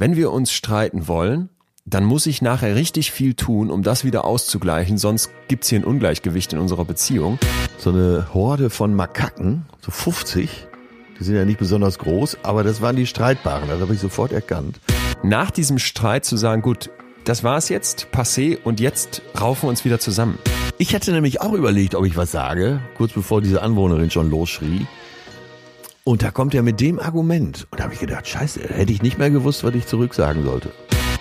wenn wir uns streiten wollen, dann muss ich nachher richtig viel tun, um das wieder auszugleichen, sonst gibt's hier ein Ungleichgewicht in unserer Beziehung. So eine Horde von Makaken, so 50, die sind ja nicht besonders groß, aber das waren die Streitbaren, das habe ich sofort erkannt. Nach diesem Streit zu sagen, gut, das war's jetzt, passé und jetzt raufen wir uns wieder zusammen. Ich hatte nämlich auch überlegt, ob ich was sage, kurz bevor diese Anwohnerin schon losschrie. Und da kommt er mit dem Argument. Und da habe ich gedacht, scheiße, hätte ich nicht mehr gewusst, was ich zurücksagen sollte.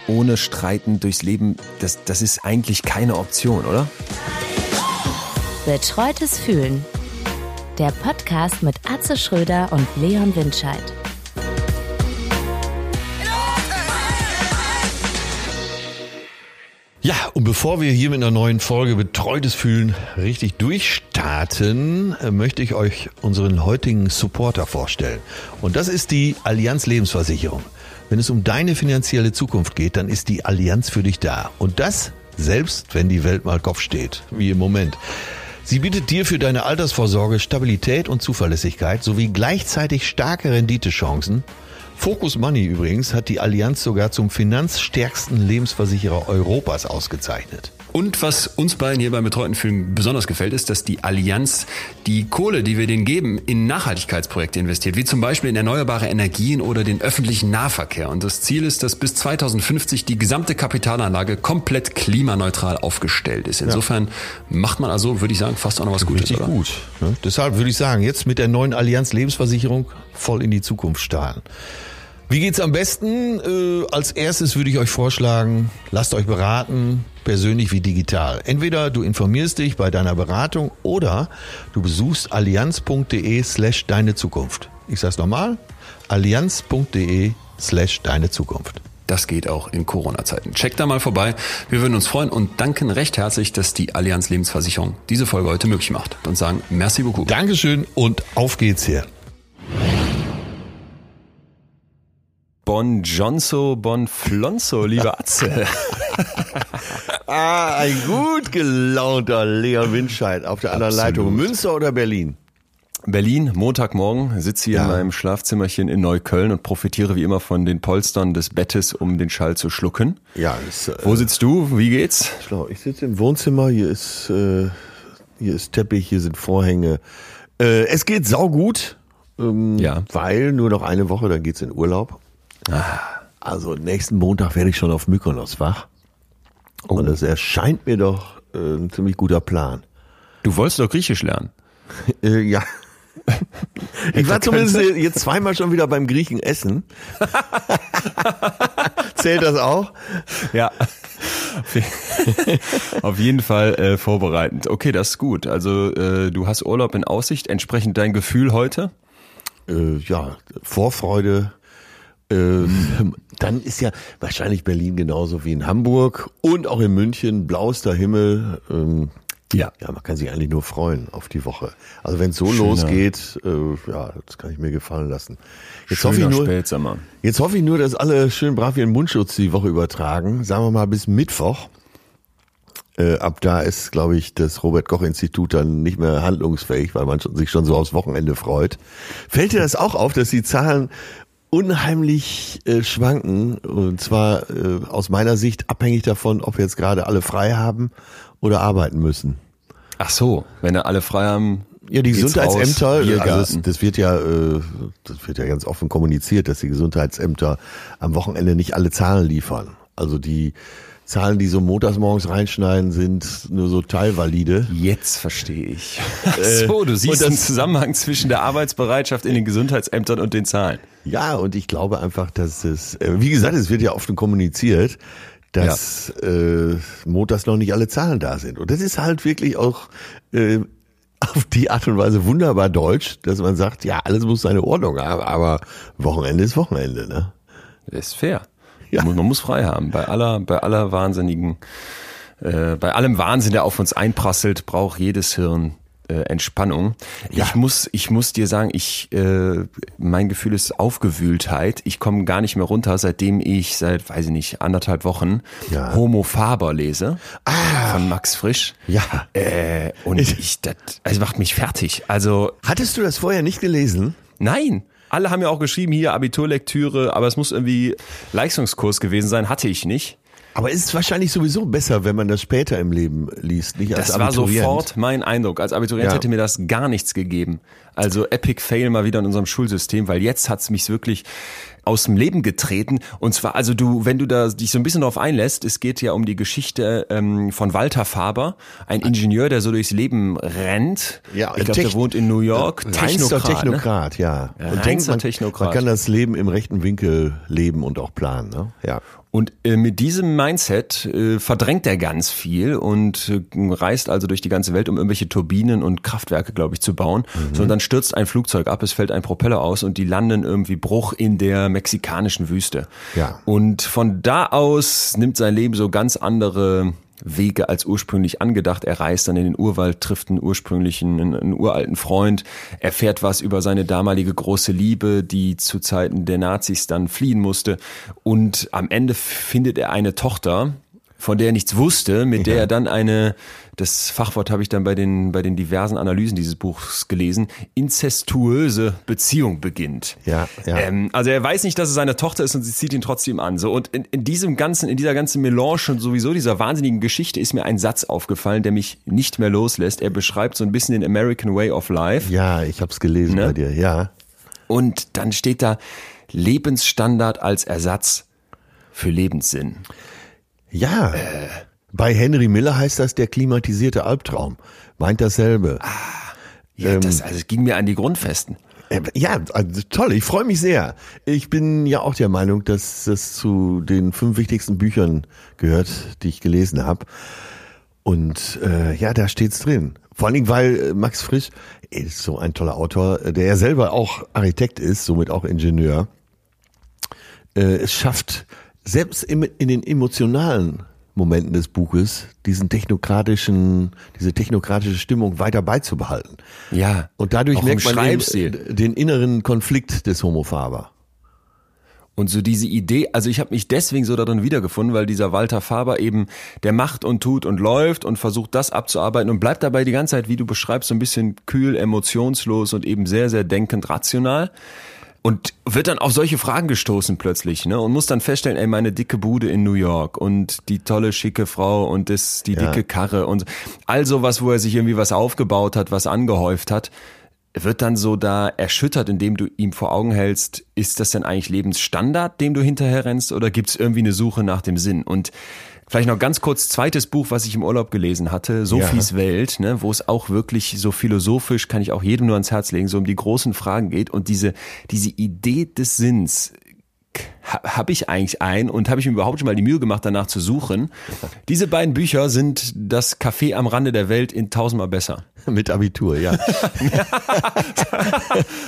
Ohne Streiten durchs Leben, das, das ist eigentlich keine Option, oder? Betreutes Fühlen. Der Podcast mit Atze Schröder und Leon Windscheid. Ja, und bevor wir hier mit einer neuen Folge Betreutes Fühlen richtig durchstarten, möchte ich euch unseren heutigen Supporter vorstellen. Und das ist die Allianz Lebensversicherung. Wenn es um deine finanzielle Zukunft geht, dann ist die Allianz für dich da. Und das selbst, wenn die Welt mal Kopf steht, wie im Moment. Sie bietet dir für deine Altersvorsorge Stabilität und Zuverlässigkeit sowie gleichzeitig starke Renditechancen Focus Money übrigens hat die Allianz sogar zum finanzstärksten Lebensversicherer Europas ausgezeichnet. Und was uns beiden hier beim Betreuten Film besonders gefällt, ist, dass die Allianz die Kohle, die wir denen geben, in Nachhaltigkeitsprojekte investiert, wie zum Beispiel in erneuerbare Energien oder den öffentlichen Nahverkehr. Und das Ziel ist, dass bis 2050 die gesamte Kapitalanlage komplett klimaneutral aufgestellt ist. Insofern ja. macht man also, würde ich sagen, fast auch noch was Gutes. Richtig oder? gut. Ne? Deshalb würde ich sagen, jetzt mit der neuen Allianz Lebensversicherung voll in die Zukunft starten. Wie geht's am besten? Äh, als erstes würde ich euch vorschlagen, lasst euch beraten, persönlich wie digital. Entweder du informierst dich bei deiner Beratung oder du besuchst allianz.de slash deine Zukunft. Ich sag's nochmal, allianz.de slash deine Zukunft. Das geht auch in Corona-Zeiten. Checkt da mal vorbei. Wir würden uns freuen und danken recht herzlich, dass die Allianz Lebensversicherung diese Folge heute möglich macht. Und sagen merci beaucoup. Dankeschön und auf geht's hier. Bon Jonso, Bon Flonzo, lieber Atze. ah, ein gut gelaunter Leon Windscheid auf der anderen Absolut. Leitung. Münster oder Berlin? Berlin, Montagmorgen, sitze hier ja. in meinem Schlafzimmerchen in Neukölln und profitiere wie immer von den Polstern des Bettes, um den Schall zu schlucken. Ja, das, äh, Wo sitzt du? Wie geht's? Ich sitze im Wohnzimmer, hier ist, äh, hier ist Teppich, hier sind Vorhänge. Äh, es geht saugut, ähm, ja. weil nur noch eine Woche, dann geht's in Urlaub. Also nächsten Montag werde ich schon auf Mykonos wach. Oh. Und es erscheint mir doch äh, ein ziemlich guter Plan. Du wolltest doch Griechisch lernen. äh, ja. Ich war zumindest jetzt zweimal schon wieder beim Griechen essen. Zählt das auch? Ja. Auf jeden Fall äh, vorbereitend. Okay, das ist gut. Also äh, du hast Urlaub in Aussicht. Entsprechend dein Gefühl heute? Äh, ja, Vorfreude, ähm, dann ist ja wahrscheinlich Berlin genauso wie in Hamburg und auch in München blauster Himmel. Ähm, ja. ja, man kann sich eigentlich nur freuen auf die Woche. Also wenn es so Schöner. losgeht, äh, ja, das kann ich mir gefallen lassen. Jetzt hoffe, ich nur, Spätsommer. jetzt hoffe ich nur, dass alle schön brav ihren Mundschutz die Woche übertragen. Sagen wir mal bis Mittwoch. Äh, ab da ist, glaube ich, das Robert-Koch-Institut dann nicht mehr handlungsfähig, weil man sich schon so aufs Wochenende freut. Fällt dir das auch auf, dass die Zahlen unheimlich äh, schwanken. Und zwar äh, aus meiner Sicht abhängig davon, ob wir jetzt gerade alle frei haben oder arbeiten müssen. Ach so, wenn er alle frei haben. Ja, die Gesundheitsämter, also das, das, wird ja, äh, das wird ja ganz offen kommuniziert, dass die Gesundheitsämter am Wochenende nicht alle Zahlen liefern. Also die Zahlen, die so montags morgens reinschneiden, sind nur so teilvalide. Jetzt verstehe ich. Äh, so, du siehst den Zusammenhang zwischen der Arbeitsbereitschaft in den Gesundheitsämtern und den Zahlen. Ja, und ich glaube einfach, dass es, äh, wie gesagt, es wird ja oft kommuniziert, dass ja. äh, montags noch nicht alle Zahlen da sind. Und das ist halt wirklich auch äh, auf die Art und Weise wunderbar deutsch, dass man sagt, ja, alles muss seine Ordnung haben, aber Wochenende ist Wochenende, ne? Das ist fair. Ja. Man, muss frei haben. Bei aller, bei aller wahnsinnigen, äh, bei allem Wahnsinn, der auf uns einprasselt, braucht jedes Hirn äh, Entspannung. Ja. Ich muss, ich muss dir sagen, ich, äh, mein Gefühl ist Aufgewühltheit. Ich komme gar nicht mehr runter, seitdem ich seit, weiß ich nicht, anderthalb Wochen ja. Homo Faber lese ah. von Max Frisch. Ja. Äh, und ich, das, also macht mich fertig. Also hattest du das vorher nicht gelesen? Nein. Alle haben ja auch geschrieben, hier Abiturlektüre, aber es muss irgendwie Leistungskurs gewesen sein, hatte ich nicht. Aber ist es wahrscheinlich sowieso besser, wenn man das später im Leben liest, nicht als Das war sofort mein Eindruck. Als Abiturient Ja. hätte mir das gar nichts gegeben. Also Epic Fail mal wieder in unserem Schulsystem, weil jetzt hat's mich wirklich aus dem Leben getreten. Und zwar, also du, wenn du da dich so ein bisschen darauf einlässt, es geht ja um die Geschichte ähm, von Walter Faber, ein Ingenieur, der so durchs Leben rennt. Ja, ich glaube, der wohnt in New York. Reinster Technokrat, ne? Technokrat, ja. Ja, Und denkt, man, Technokrat. man kann das Leben im rechten Winkel leben und auch planen, ne? Ja. Und äh, mit diesem Mindset äh, verdrängt er ganz viel und äh, reist also durch die ganze Welt, um irgendwelche Turbinen und Kraftwerke, glaube ich, zu bauen. So, und dann stürzt ein Flugzeug ab, es fällt ein Propeller aus und die landen irgendwie Bruch in der mexikanischen Wüste. Ja. Und von da aus nimmt sein Leben so ganz andere Wege als ursprünglich angedacht. Er reist dann in den Urwald, trifft einen ursprünglichen, einen, einen uralten Freund, erfährt was über seine damalige große Liebe, die zu Zeiten der Nazis dann fliehen musste. Und am Ende findet er eine Tochter, von der er nichts wusste, mit der er dann eine, das Fachwort habe ich dann bei den, bei den diversen Analysen dieses Buchs gelesen, inzestuöse Beziehung beginnt. Ja, ja. Ähm, also er weiß nicht, dass es seine Tochter ist und sie zieht ihn trotzdem an. So und in, in diesem ganzen, in dieser ganzen Melange und sowieso dieser wahnsinnigen Geschichte ist mir ein Satz aufgefallen, der mich nicht mehr loslässt. Er beschreibt so ein bisschen den American Way of Life Ja, ich hab's gelesen Ne? bei dir, ja. und dann steht da Lebensstandard als Ersatz für Lebenssinn. Ja. Bei Henry Miller heißt das der klimatisierte Albtraum. Meint dasselbe. Ja, das also es ging mir an die Grundfesten. Äh, Ja, also toll, ich freue mich sehr. Ich bin ja auch der Meinung, dass das zu den fünf wichtigsten Büchern gehört, die ich gelesen habe. Und äh, ja, da steht's drin. Vor allen Dingen, weil äh, Max Frisch er ist so ein toller Autor, äh, der ja selber auch Architekt ist, somit auch Ingenieur. Äh, es schafft, selbst im, in den emotionalen Momenten des Buches, diesen technokratischen, diese technokratische Stimmung weiter beizubehalten. Ja. Und dadurch merkt man äh, den inneren Konflikt des Homo Faber. Und so diese Idee, also ich habe mich deswegen so darin wiedergefunden, weil dieser Walter Faber eben, der macht und tut und läuft und versucht das abzuarbeiten und bleibt dabei die ganze Zeit, wie du beschreibst, so ein bisschen kühl, emotionslos und eben sehr, sehr denkend rational. Und wird dann auf solche Fragen gestoßen plötzlich, ne? Und muss dann feststellen, ey, meine dicke Bude in New York und die tolle, schicke Frau und das, die Ja. dicke Karre und all sowas, wo er sich irgendwie was aufgebaut hat, was angehäuft hat, wird dann so da erschüttert, indem du ihm vor Augen hältst, ist das denn eigentlich Lebensstandard, dem du hinterher rennst, oder gibt es irgendwie eine Suche nach dem Sinn? Und vielleicht noch ganz kurz, zweites Buch, was ich im Urlaub gelesen hatte, Sophies Welt, ne, wo es auch wirklich so philosophisch, kann ich auch jedem nur ans Herz legen, so um die großen Fragen geht. Und diese, diese Idee des Sinns, habe ich eigentlich ein und habe ich mir überhaupt schon mal die Mühe gemacht, danach zu suchen. Diese beiden Bücher sind das Café am Rande der Welt in tausendmal besser. Mit Abitur, ja.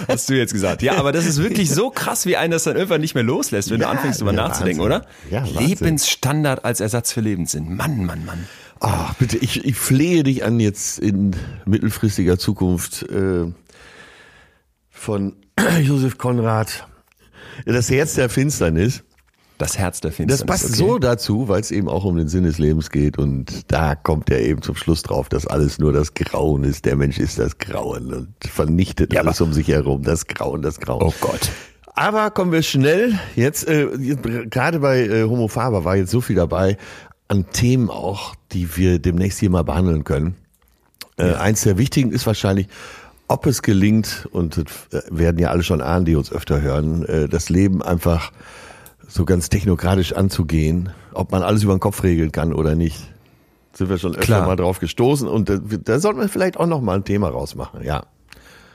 Hast du jetzt gesagt. Ja, aber das ist wirklich so krass, wie einen das dann irgendwann nicht mehr loslässt, wenn Ja, du anfängst, drüber ja, nachzudenken, Wahnsinn. oder? Ja, Wahnsinn. Lebensstandard als Ersatz für Lebenssinn. Mann, Mann, Mann. Ach, bitte, ich, ich flehe dich an, jetzt in mittelfristiger Zukunft äh, von Josef Konrad das Herz der Finsternis. Das Herz der Das Finsternis. passt okay. so dazu, weil es eben auch um den Sinn des Lebens geht und da kommt er eben zum Schluss drauf, dass alles nur das Grauen ist. Der Mensch ist das Grauen und vernichtet Ja, alles um sich herum. Das Grauen, das Grauen. Oh Gott. Aber kommen wir schnell jetzt, äh, gerade bei äh, Homo Faber war jetzt so viel dabei an Themen auch, die wir demnächst hier mal behandeln können. Äh, Eins der wichtigen ist wahrscheinlich, ob es gelingt, und das äh, werden ja alle schon ahnen, die uns öfter hören, äh, das Leben einfach so ganz technokratisch anzugehen, ob man alles über den Kopf regeln kann oder nicht. Sind wir schon öfter Klar. mal drauf gestoßen und da, da sollten wir vielleicht auch noch mal ein Thema rausmachen, ja.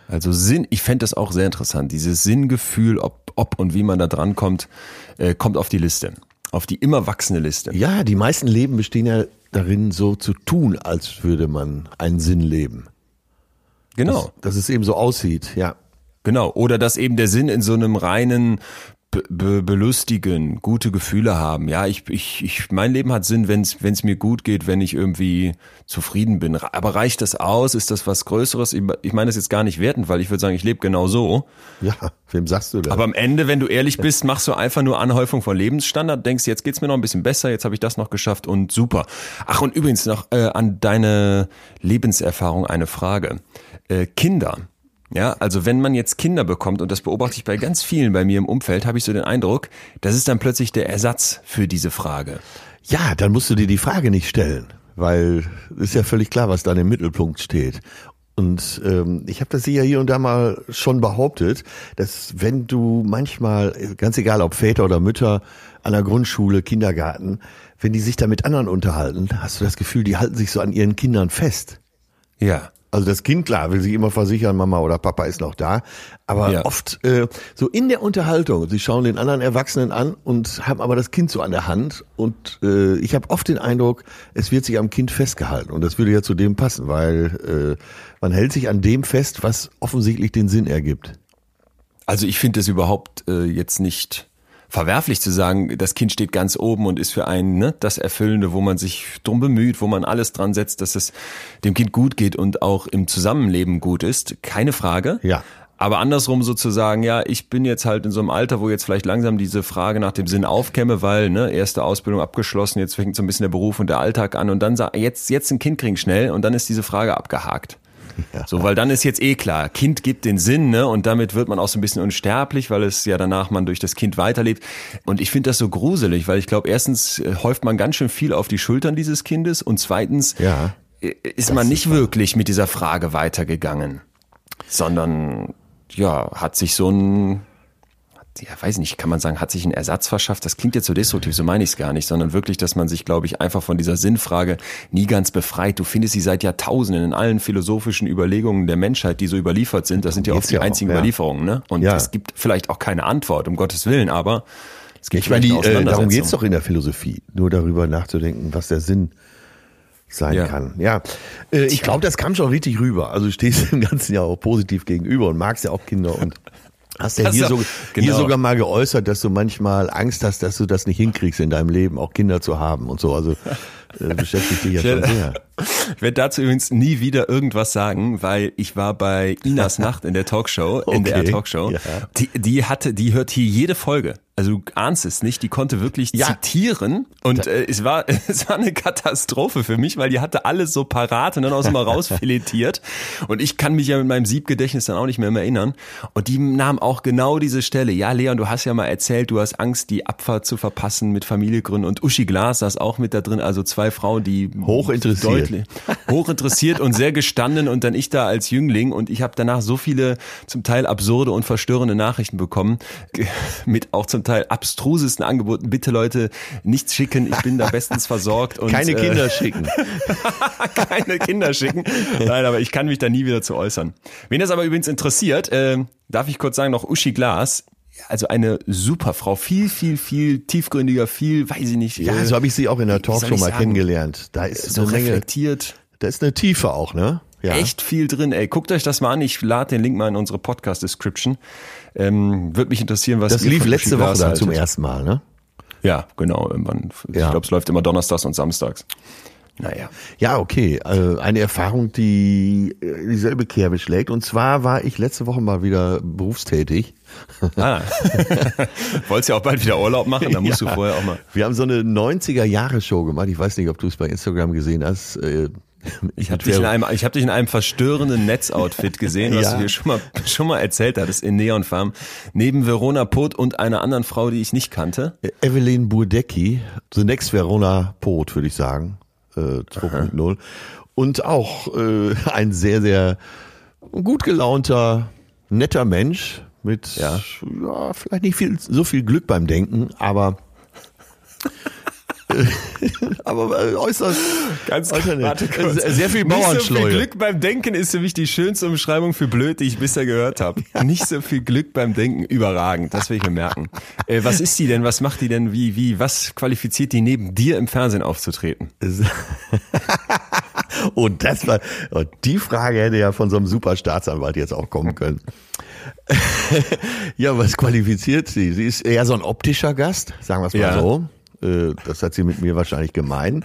Also Sinn, ich fände das auch sehr interessant. Dieses Sinngefühl, ob, ob und wie man da dran kommt, äh, kommt auf die Liste. Auf die immer wachsende Liste. Ja, die meisten Leben bestehen ja darin, so zu tun, als würde man einen Sinn leben. Genau. Dass es eben so aussieht, ja. Genau. Oder dass eben der Sinn in so einem reinen be be belustigen, gute Gefühle haben. Ja, ich, ich, ich, mein Leben hat Sinn, wenn es mir gut geht, wenn ich irgendwie zufrieden bin. Aber reicht das aus? Ist das was Größeres? Ich, ich meine das jetzt gar nicht wertend, weil ich würde sagen, ich lebe genau so. Ja, wem sagst du das? Aber am Ende, wenn du ehrlich bist, machst du einfach nur Anhäufung von Lebensstandard, denkst, jetzt geht's mir noch ein bisschen besser, jetzt habe ich das noch geschafft und super. Ach, und übrigens noch äh, an deine Lebenserfahrung eine Frage. Äh, Kinder, Ja, also wenn man jetzt Kinder bekommt, und das beobachte ich bei ganz vielen bei mir im Umfeld, habe ich so den Eindruck, das ist dann plötzlich der Ersatz für diese Frage. Ja, dann musst du dir die Frage nicht stellen, weil ist ja völlig klar, was da im Mittelpunkt steht. Und ähm, ich habe das ja hier und da mal schon behauptet, dass wenn du manchmal, ganz egal ob Väter oder Mütter an der Grundschule, Kindergarten, wenn die sich da mit anderen unterhalten, hast du das Gefühl, die halten sich so an ihren Kindern fest. Ja. Also das Kind, klar, will sich immer versichern, Mama oder Papa ist noch da. Aber Ja. oft äh, so in der Unterhaltung, sie schauen den anderen Erwachsenen an und haben aber das Kind so an der Hand. Und äh, ich habe oft den Eindruck, es wird sich am Kind festgehalten. Und das würde ja zu dem passen, weil äh, man hält sich an dem fest, was offensichtlich den Sinn ergibt. Also ich finde es überhaupt äh, jetzt nicht verwerflich zu sagen, das Kind steht ganz oben und ist für einen ne, das Erfüllende, wo man sich drum bemüht, wo man alles dran setzt, dass es dem Kind gut geht und auch im Zusammenleben gut ist. Keine Frage. Ja. Aber andersrum sozusagen, ja, ich bin jetzt halt in so einem Alter, wo jetzt vielleicht langsam diese Frage nach dem Sinn aufkäme, weil, ne, erste Ausbildung abgeschlossen, jetzt fängt so ein bisschen der Beruf und der Alltag an und dann jetzt, jetzt ein Kind kriegen schnell und dann ist diese Frage abgehakt. So, weil dann ist jetzt eh klar, Kind gibt den Sinn, ne? Und damit wird man auch so ein bisschen unsterblich, weil es ja danach man durch das Kind weiterlebt. Und ich finde das so gruselig, weil ich glaube, erstens äh, häuft man ganz schön viel auf die Schultern dieses Kindes und zweitens Ja. äh, ist man nicht wirklich mit dieser Frage weitergegangen, sondern ja, hat sich so ein ja, weiß nicht, kann man sagen, hat sich einen Ersatz verschafft. Das klingt jetzt so destruktiv, so meine ich es gar nicht, sondern wirklich, dass man sich, glaube ich, einfach von dieser Sinnfrage nie ganz befreit. Du findest sie seit Jahrtausenden in allen philosophischen Überlegungen der Menschheit, die so überliefert sind. Das sind ja oft die ja auch, einzigen ja. Überlieferungen, ne? Und Ja. es gibt vielleicht auch keine Antwort, um Gottes Willen, aber es gibt Ich meine, die, äh, darum geht's doch in der Philosophie, nur darüber nachzudenken, was der Sinn sein Ja. kann. Ja, äh, ich glaube, das kam schon richtig rüber. Also du stehst dem Ganzen ja auch positiv gegenüber und magst ja auch Kinder und hast ja hier, so, auch- hier genau. sogar mal geäußert, dass du manchmal Angst hast, dass du das nicht hinkriegst in deinem Leben, auch Kinder zu haben und so. Also äh, beschäftigt dich ja schon sehr. Ich werde dazu übrigens nie wieder irgendwas sagen, weil ich war bei Inas Nacht in der Talkshow, in der Okay, Talkshow. ja. Die, die hatte, die hört hier jede Folge. Also du ahnst es nicht, die konnte wirklich Ja. zitieren und äh, es war es war eine Katastrophe für mich, weil die hatte alles so parat und dann auch so mal rausfiletiert und ich kann mich ja mit meinem Siebgedächtnis dann auch nicht mehr, mehr erinnern und die nahm auch genau diese Stelle. Ja, Leon, du hast ja mal erzählt, du hast Angst, die Abfahrt zu verpassen mit Familie gründen und Uschi Glas saß auch mit da drin, also zwei Frauen, die Hochinteressiert. deutlich hochinteressiert und sehr gestanden und dann ich da als Jüngling und ich habe danach so viele zum Teil absurde und verstörende Nachrichten bekommen, mit auch zum Teil abstrusesten Angeboten. Bitte Leute, nichts schicken, ich bin da bestens versorgt und Keine äh, Kinder schicken. keine Kinder schicken. Nein, aber ich kann mich da nie wieder zu äußern. Wen das aber übrigens interessiert, äh, darf ich kurz sagen, noch Uschi Glas. Also eine super Frau, viel, viel, viel tiefgründiger, viel, weiß ich nicht. Ja, äh, so habe ich sie auch in der Talkshow mal sagen? kennengelernt. Da ist so eine Menge, reflektiert. da ist eine Tiefe auch, ne? Ja. echt viel drin. Ey, guckt euch das mal an. Ich lade den Link mal in unsere Podcast-Description. Ähm, Würde mich interessieren, was Das lief letzte Woche dann zum ersten Mal, ne? Ja, genau. Irgendwann. Ich Ja. glaube, es läuft immer donnerstags und samstags. Naja. Ja, okay. Äh, Eine Erfahrung, die äh, dieselbe Kerbe schlägt. Und zwar war ich letzte Woche mal wieder berufstätig. Ah. Wolltest ja auch bald wieder Urlaub machen, dann musst Ja. du vorher auch mal. Wir haben so eine 90er-Jahre-Show gemacht. Ich weiß nicht, ob du es bei Instagram gesehen hast. Ich habe dich, in einem- ich hab dich in einem verstörenden Netzoutfit gesehen, was Ja. du hier schon mal, schon mal erzählt hattest, in Neonfarm. Neben Verona Poth und einer anderen Frau, die ich nicht kannte. Evelyn Burdecki, The Next Verona Pot, würde ich sagen, äh, 2.0. Und auch äh, ein sehr, sehr gut gelaunter, netter Mensch mit Ja. ja, vielleicht nicht viel, so viel Glück beim Denken, aber aber äh, äußerst, Ganz warte kurz. Äh, sehr viel Nicht so viel Bauernschleue. Glück beim Denken ist für mich die schönste Umschreibung für blöd, die ich bisher gehört habe. Nicht so viel Glück beim Denken, überragend. Das will ich mir merken. Äh, was ist die denn? Was macht die denn? Wie, wie, was qualifiziert die neben dir im Fernsehen aufzutreten? Und das war, und die Frage hätte ja von so einem super Staatsanwalt jetzt auch kommen können. ja, was qualifiziert sie? Sie ist eher so ein optischer Gast, sagen wir es mal Ja. so. Äh, Das hat sie mit mir wahrscheinlich gemein.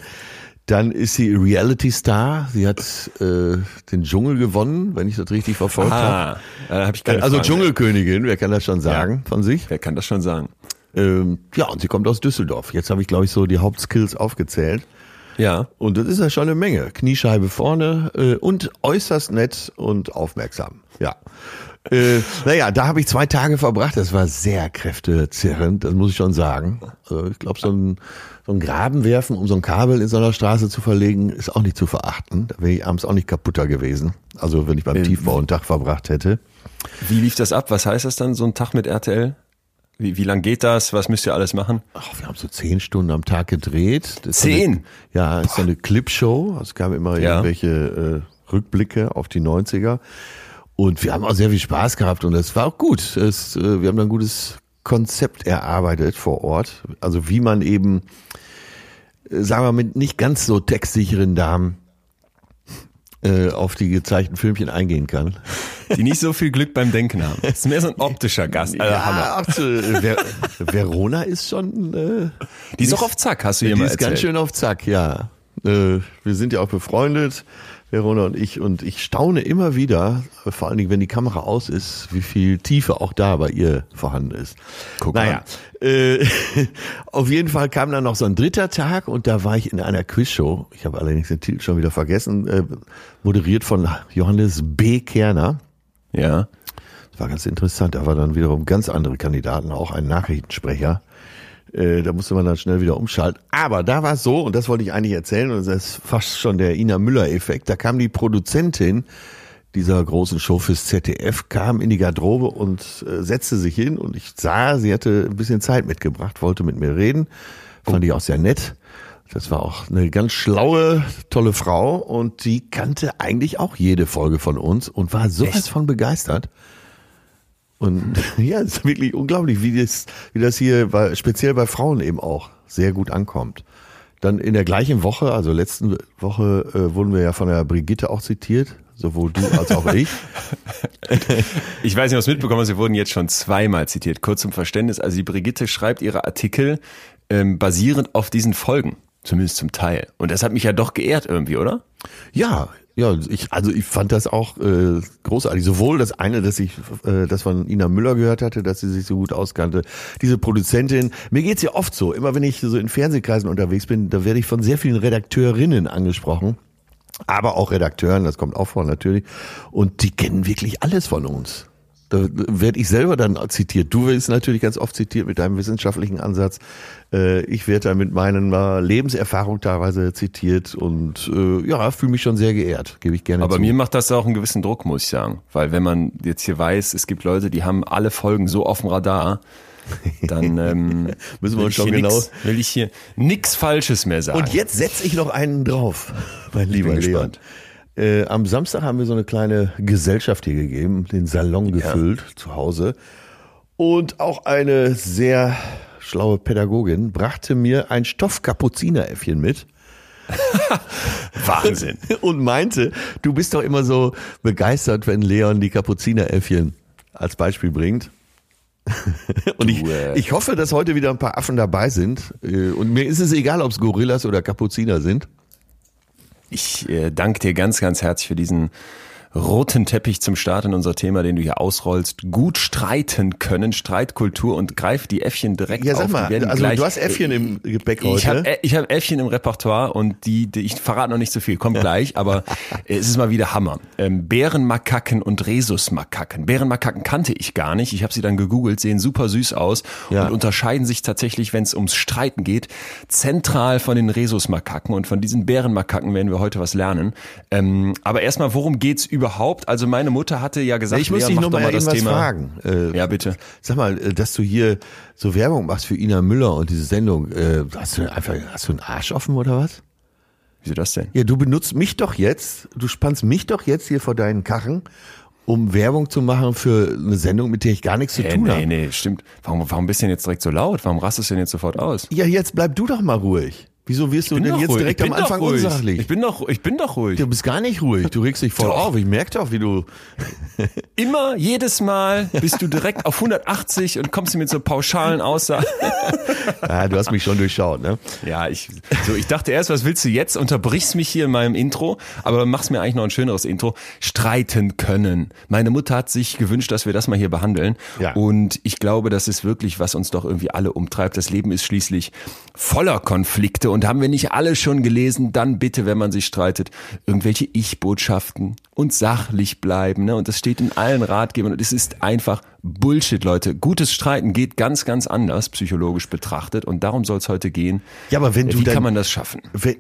Dann ist sie Reality Star. Sie hat äh, den Dschungel gewonnen, wenn ich das richtig verfolgt habe. Ah, ich keine Also Fragen. Dschungelkönigin, wer kann das schon sagen von sich? Wer kann das schon sagen? Ähm, ja, und sie kommt aus Düsseldorf. Jetzt habe ich, glaube ich, so die Hauptskills aufgezählt. Ja. Und das ist ja schon eine Menge. Kniescheibe vorne äh, und äußerst nett und aufmerksam. Ja. Äh, naja, da habe ich zwei Tage verbracht. Das war sehr kräftezerrend, das muss ich schon sagen. Also ich glaube, so ein, so ein Graben werfen, um so ein Kabel in so einer Straße zu verlegen, ist auch nicht zu verachten. Da wäre ich abends auch nicht kaputter gewesen. Also wenn ich beim Äh, Tiefbau einen Tag verbracht hätte. Wie lief das ab? Was heißt das dann, so ein Tag mit RTL? Wie, wie lang geht das? Was müsst ihr alles machen? Ach, wir haben so zehn Stunden am Tag gedreht. Das Zehn? Eine, ja, ist so eine Clipshow. Es gab immer Ja. irgendwelche äh, Rückblicke auf die 90er. Und wir haben auch sehr viel Spaß gehabt und es war auch gut. Es, äh, wir haben dann ein gutes Konzept erarbeitet vor Ort. Also wie man eben, äh, sagen wir, mit nicht ganz so textsicheren Damen äh, auf die gezeigten Filmchen eingehen kann. Die nicht so viel Glück beim Denken haben. Das ist mehr so ein optischer Gast. Also Hammer. ja, ach, zu, äh, Ver Verona ist schon... Äh, Die ist auch auf Zack, hast du hier die mal ist erzählt. ganz schön auf Zack, ja. Äh, wir sind ja auch befreundet, Verona und ich, und ich staune immer wieder, vor allen Dingen, wenn die Kamera aus ist, wie viel Tiefe auch da bei ihr vorhanden ist. Guck naja, äh, auf jeden Fall kam dann noch so ein dritter Tag und da war ich in einer Quizshow. Ich habe allerdings den Titel schon wieder vergessen, äh, moderiert von Johannes B. Kerner. Ja. Das war ganz interessant. Da war dann wiederum ganz andere Kandidaten, auch ein Nachrichtensprecher. Äh, da musste man dann schnell wieder umschalten. Aber da war es so, und das wollte ich eigentlich erzählen, und das ist fast schon der Ina Müller-Effekt. Da kam die Produzentin dieser großen Show fürs ZDF, kam in die Garderobe und äh, setzte sich hin und ich sah, sie hatte ein bisschen Zeit mitgebracht, wollte mit mir reden. Fand ich auch sehr nett. Das war auch eine ganz schlaue, tolle Frau und die kannte eigentlich auch jede Folge von uns und war sowas von begeistert. Und ja, es ist wirklich unglaublich, wie das, wie das hier bei, speziell bei Frauen eben auch sehr gut ankommt. Dann in der gleichen Woche, also letzten Woche, äh, wurden wir ja von der Brigitte auch zitiert, sowohl du als auch ich. Ich weiß nicht, es mitbekommen hast, wir wurden jetzt schon zweimal zitiert. Kurz zum Verständnis, also die Brigitte schreibt ihre Artikel ähm, basierend auf diesen Folgen. Zumindest zum Teil. Und das hat mich ja doch geehrt irgendwie, oder? Ja, ja, ich, also ich fand das auch äh, großartig. Sowohl das eine, dass ich äh, das von Ina Müller gehört hatte, dass sie sich so gut auskannte. Diese Produzentin, mir geht's ja oft so, immer wenn ich so in Fernsehkreisen unterwegs bin, da werde ich von sehr vielen Redakteurinnen angesprochen. Aber auch Redakteuren, das kommt auch vor natürlich. Und die kennen wirklich alles von uns. Da werde ich selber dann zitiert. Du wirst natürlich ganz oft zitiert mit deinem wissenschaftlichen Ansatz. Äh, Ich werde da mit meiner Lebenserfahrung teilweise zitiert und äh, ja, fühle mich schon sehr geehrt, gebe ich gerne Aber zu. mir macht das auch einen gewissen Druck, muss ich sagen. Weil wenn man jetzt hier weiß, es gibt Leute, die haben alle Folgen so auf dem Radar, dann ähm, Müssen wir uns ich schon genau- nix, will ich hier nix Falsches mehr sagen. Und jetzt setze ich noch einen drauf, mein lieber bin Leon. gespannt. Äh, am Samstag haben wir so eine kleine Gesellschaft hier gegeben, den Salon gefüllt zu Hause. Und auch eine sehr schlaue Pädagogin brachte mir ein Stoffkapuzineräffchen mit Wahnsinn. und meinte, du bist doch immer so begeistert, wenn Leon die Kapuzineräffchen als Beispiel bringt. Und ich, äh. ich hoffe, dass heute wieder ein paar Affen dabei sind. Äh, Und mir ist es egal, ob es Gorillas oder Kapuziner sind. Ich äh, danke dir ganz, ganz herzlich für diesen roten Teppich zum Start in unser Thema, den du hier ausrollst. Gut streiten können, Streitkultur und greif die Äffchen direkt Ja, sag auf. mal, also gleich, du hast Äffchen im Gepäck Ich heute. habe ich hab Äffchen im Repertoire und die, die ich verrate noch nicht so viel, kommt gleich, aber äh, es ist mal wieder Hammer. Ähm, Bärenmakaken und Rhesusmakaken. Bärenmakaken kannte ich gar nicht. Ich habe sie dann gegoogelt, sehen super süß aus Ja. und unterscheiden sich tatsächlich, wenn es ums Streiten geht, zentral von den Rhesusmakaken und von diesen Bärenmakaken werden wir heute was lernen. Ähm, aber erstmal, worum geht's überhaupt? Also meine Mutter hatte ja gesagt, ich muss dich mach noch doch mal das Thema. fragen. Äh, Ja, bitte. Sag mal, äh, dass du hier so Werbung machst für Ina Müller und diese Sendung. Äh, hast du einfach, hast du einen Arsch offen oder was? Wieso das denn? Ja, du benutzt mich doch jetzt, du spannst mich doch jetzt hier vor deinen Karren, um Werbung zu machen für eine Sendung, mit der ich gar nichts zu Äh, tun nee, habe. nee, stimmt. Warum, warum bist du denn jetzt direkt so laut? Warum rastest du denn jetzt sofort aus? Ja, jetzt bleib du doch mal ruhig. Wieso wirst du denn jetzt ruhig. direkt am Anfang ruhig. unsachlich? Ich bin doch, ich bin doch ruhig. du bist gar nicht ruhig. Du regst dich voll auf. Ich merke doch, wie du. Immer, jedes Mal bist du direkt auf 180 und kommst mit so pauschalen Aussagen. Ah, du hast mich schon durchschaut, ne? Ja, ich, so, ich dachte erst, was willst du jetzt? Unterbrichst mich hier in meinem Intro, aber machst mir eigentlich noch ein schöneres Intro. Streiten können. Meine Mutter hat sich gewünscht, dass wir das mal hier behandeln. Ja. Und ich glaube, das ist wirklich, was uns doch irgendwie alle umtreibt. Das Leben ist schließlich voller Konflikte und haben wir nicht alle schon gelesen, dann bitte, wenn man sich streitet, irgendwelche Ich-Botschaften und sachlich bleiben. Ne? Und das steht in allen Ratgebern und es ist einfach Bullshit, Leute. Gutes Streiten geht ganz, ganz anders, psychologisch betrachtet. Und darum soll es heute gehen. Ja, aber wenn du Wie dann, kann man das schaffen? wenn,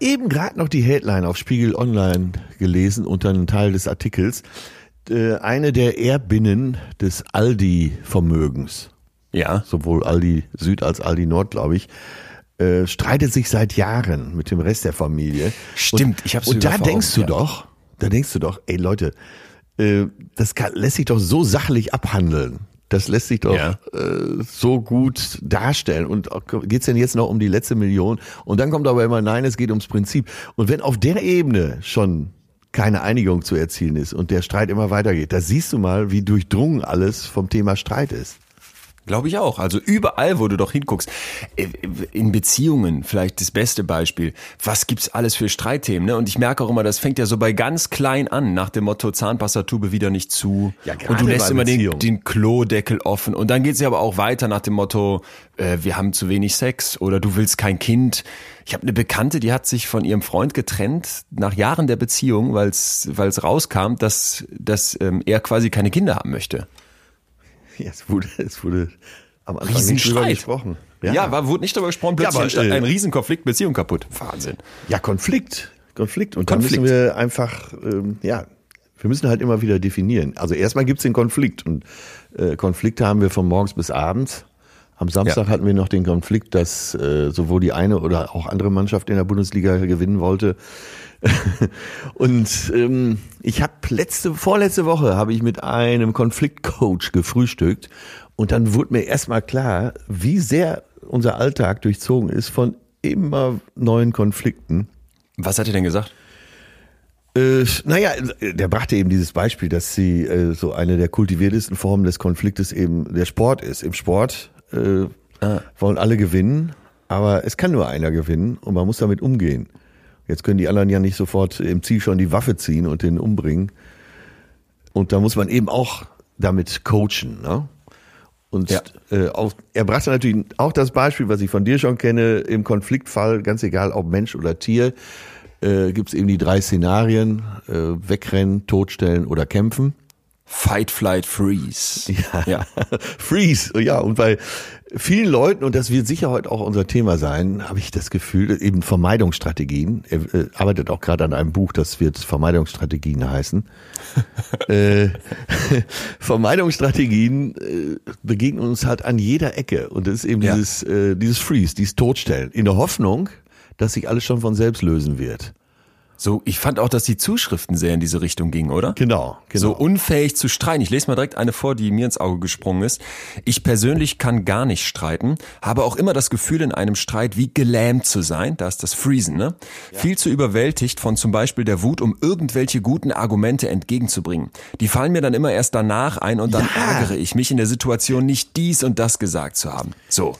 eben gerade noch die Headline auf Spiegel Online gelesen und dann einen Teil des Artikels. Äh, eine der Erbinnen des Aldi-Vermögens, Ja. sowohl Aldi Süd als Aldi Nord, glaube ich, äh, streitet sich seit Jahren mit dem Rest der Familie. Stimmt, und, ich hab's Und da denkst du ja. doch, da denkst du doch, ey Leute, äh, das kann, lässt sich doch so sachlich abhandeln. Das lässt sich doch Ja. äh, so gut darstellen. Und geht's denn jetzt noch um die letzte Million? Und dann kommt aber immer, nein, es geht ums Prinzip. Und wenn auf der Ebene schon keine Einigung zu erzielen ist und der Streit immer weitergeht, da siehst du mal, wie durchdrungen alles vom Thema Streit ist. Glaube ich auch. Also überall, wo du doch hinguckst. Äh, In Beziehungen vielleicht das beste Beispiel. Was gibt's alles für Streitthemen? Ne? Und ich merke auch immer, das fängt ja so bei ganz klein an, nach dem Motto Zahnpastatube wieder nicht zu. Ja, und du lässt immer den, den Klodeckel offen. Und dann geht's ja aber auch weiter nach dem Motto, äh, wir haben zu wenig Sex oder du willst kein Kind. Ich habe eine Bekannte, die hat sich von ihrem Freund getrennt nach Jahren der Beziehung, weil es rauskam, dass, dass ähm, er quasi keine Kinder haben möchte. Ja, es wurde, es wurde am Anfang nicht drüber gesprochen. Ja, war, wurde nicht darüber gesprochen, plötzlich aber, entstand äh, ein Riesenkonflikt, Beziehung kaputt. Wahnsinn. Ja, Konflikt. Konflikt. Und Konflikt. da müssen wir einfach, ähm, ja, wir müssen halt immer wieder definieren. Also erstmal gibt's den Konflikt. Und äh, Konflikte haben wir von morgens bis abends. Am Samstag Ja. hatten wir noch den Konflikt, dass äh, sowohl die eine oder auch andere Mannschaft in der Bundesliga gewinnen wollte. Und ähm, ich habe letzte, vorletzte Woche habe ich mit einem Konfliktcoach gefrühstückt und dann wurde mir erstmal klar, wie sehr unser Alltag durchzogen ist von immer neuen Konflikten. Was hat er denn gesagt? Äh, naja, der brachte eben dieses Beispiel, dass sie äh, so eine der kultiviertesten Formen des Konfliktes eben der Sport ist. Im Sport äh, wollen alle gewinnen, aber es kann nur einer gewinnen und man muss damit umgehen. Jetzt können die anderen ja nicht sofort im Ziel schon die Waffe ziehen und den umbringen. Und da muss man eben auch damit coachen. Ne? Und Ja. äh, auch, er brachte natürlich auch das Beispiel, was ich von dir schon kenne, im Konfliktfall, ganz egal ob Mensch oder Tier, äh, gibt es eben die drei Szenarien, äh, wegrennen, totstellen oder kämpfen. Fight, Flight, Freeze. Ja. ja. Freeze, ja, und bei vielen Leuten, und das wird sicher heute auch unser Thema sein, habe ich das Gefühl, eben Vermeidungsstrategien. Er äh, arbeitet auch gerade an einem Buch, das wird Vermeidungsstrategien heißen. äh, Vermeidungsstrategien äh, begegnen uns halt an jeder Ecke. Und das ist eben Ja. dieses, äh, dieses Freeze, dieses Totstellen. In der Hoffnung, dass sich alles schon von selbst lösen wird. So, ich fand auch, dass die Zuschriften sehr in diese Richtung gingen, oder? Genau, genau. So unfähig zu streiten. Ich lese mal direkt eine vor, die mir ins Auge gesprungen ist. Ich persönlich kann gar nicht streiten, habe auch immer das Gefühl, in einem Streit wie gelähmt zu sein. Da ist das Freezen, ne? Viel zu überwältigt von zum Beispiel der Wut, um irgendwelche guten Argumente entgegenzubringen. Die fallen mir dann immer erst danach ein und dann Ja. ärgere ich mich in der Situation, nicht dies und das gesagt zu haben. So.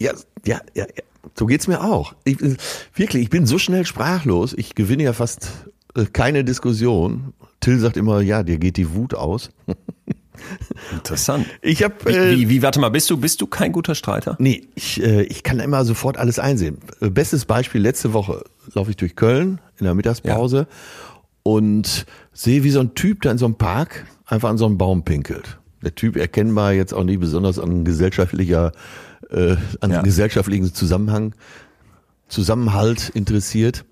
Ja, ja, ja, ja. So geht's mir auch. Ich, äh, wirklich, ich bin so schnell sprachlos. Ich gewinne ja fast äh, keine Diskussion. Till sagt immer, ja, dir geht die Wut aus. Interessant. Ich Wie, äh, wie, wie, warte mal, bist du, bist du kein guter Streiter? Nee, ich, äh, ich kann immer sofort alles einsehen. Äh, Bestes Beispiel, letzte Woche laufe ich durch Köln in der Mittagspause und sehe, wie so ein Typ da in so einem Park einfach an so einem Baum pinkelt. Der Typ erkennbar jetzt auch nicht besonders an gesellschaftlicher, äh, an Ja. gesellschaftlichen Zusammenhang, Zusammenhalt interessiert.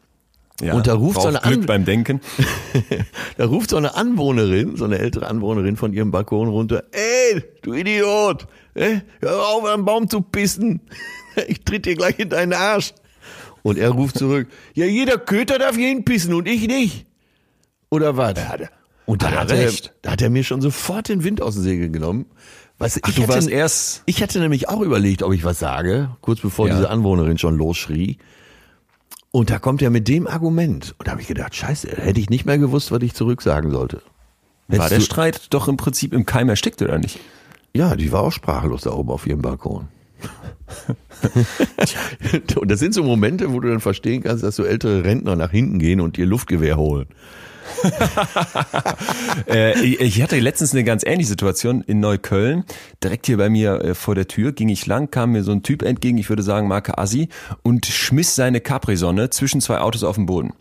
Ja, Und da ruft so eine Glück An- beim Denken. Da ruft so eine Anwohnerin, so eine ältere Anwohnerin von ihrem Balkon runter, ey, du Idiot, äh, hör auf, am Baum zu pissen. Ich tritt dir gleich in deinen Arsch. Und er ruft zurück, ja, jeder Köter darf hier hinpissen und ich nicht. Oder was? Und da Hat er da hat er mir schon sofort den Wind aus den Segeln genommen. Weißt du, Ach, ich du hatte- warst erst- Ich hatte nämlich auch überlegt, ob ich was sage, kurz bevor Ja. diese Anwohnerin schon losschrie. Und da kommt er mit dem Argument. Und da habe ich gedacht, scheiße, hätte ich nicht mehr gewusst, was ich zurücksagen sollte. War Hättest der du- Streit doch im Prinzip im Keim erstickt, oder nicht? Ja, die war auch sprachlos da oben auf ihrem Balkon. und das sind so Momente, wo du dann verstehen kannst, dass so ältere Rentner nach hinten gehen und ihr Luftgewehr holen. Äh, ich hatte letztens eine ganz ähnliche Situation in Neukölln. Direkt hier bei mir äh, vor der Tür ging ich lang, kam mir so ein Typ entgegen, ich würde sagen Marke Assi, und schmiss seine Capri-Sonne zwischen zwei Autos auf den Boden.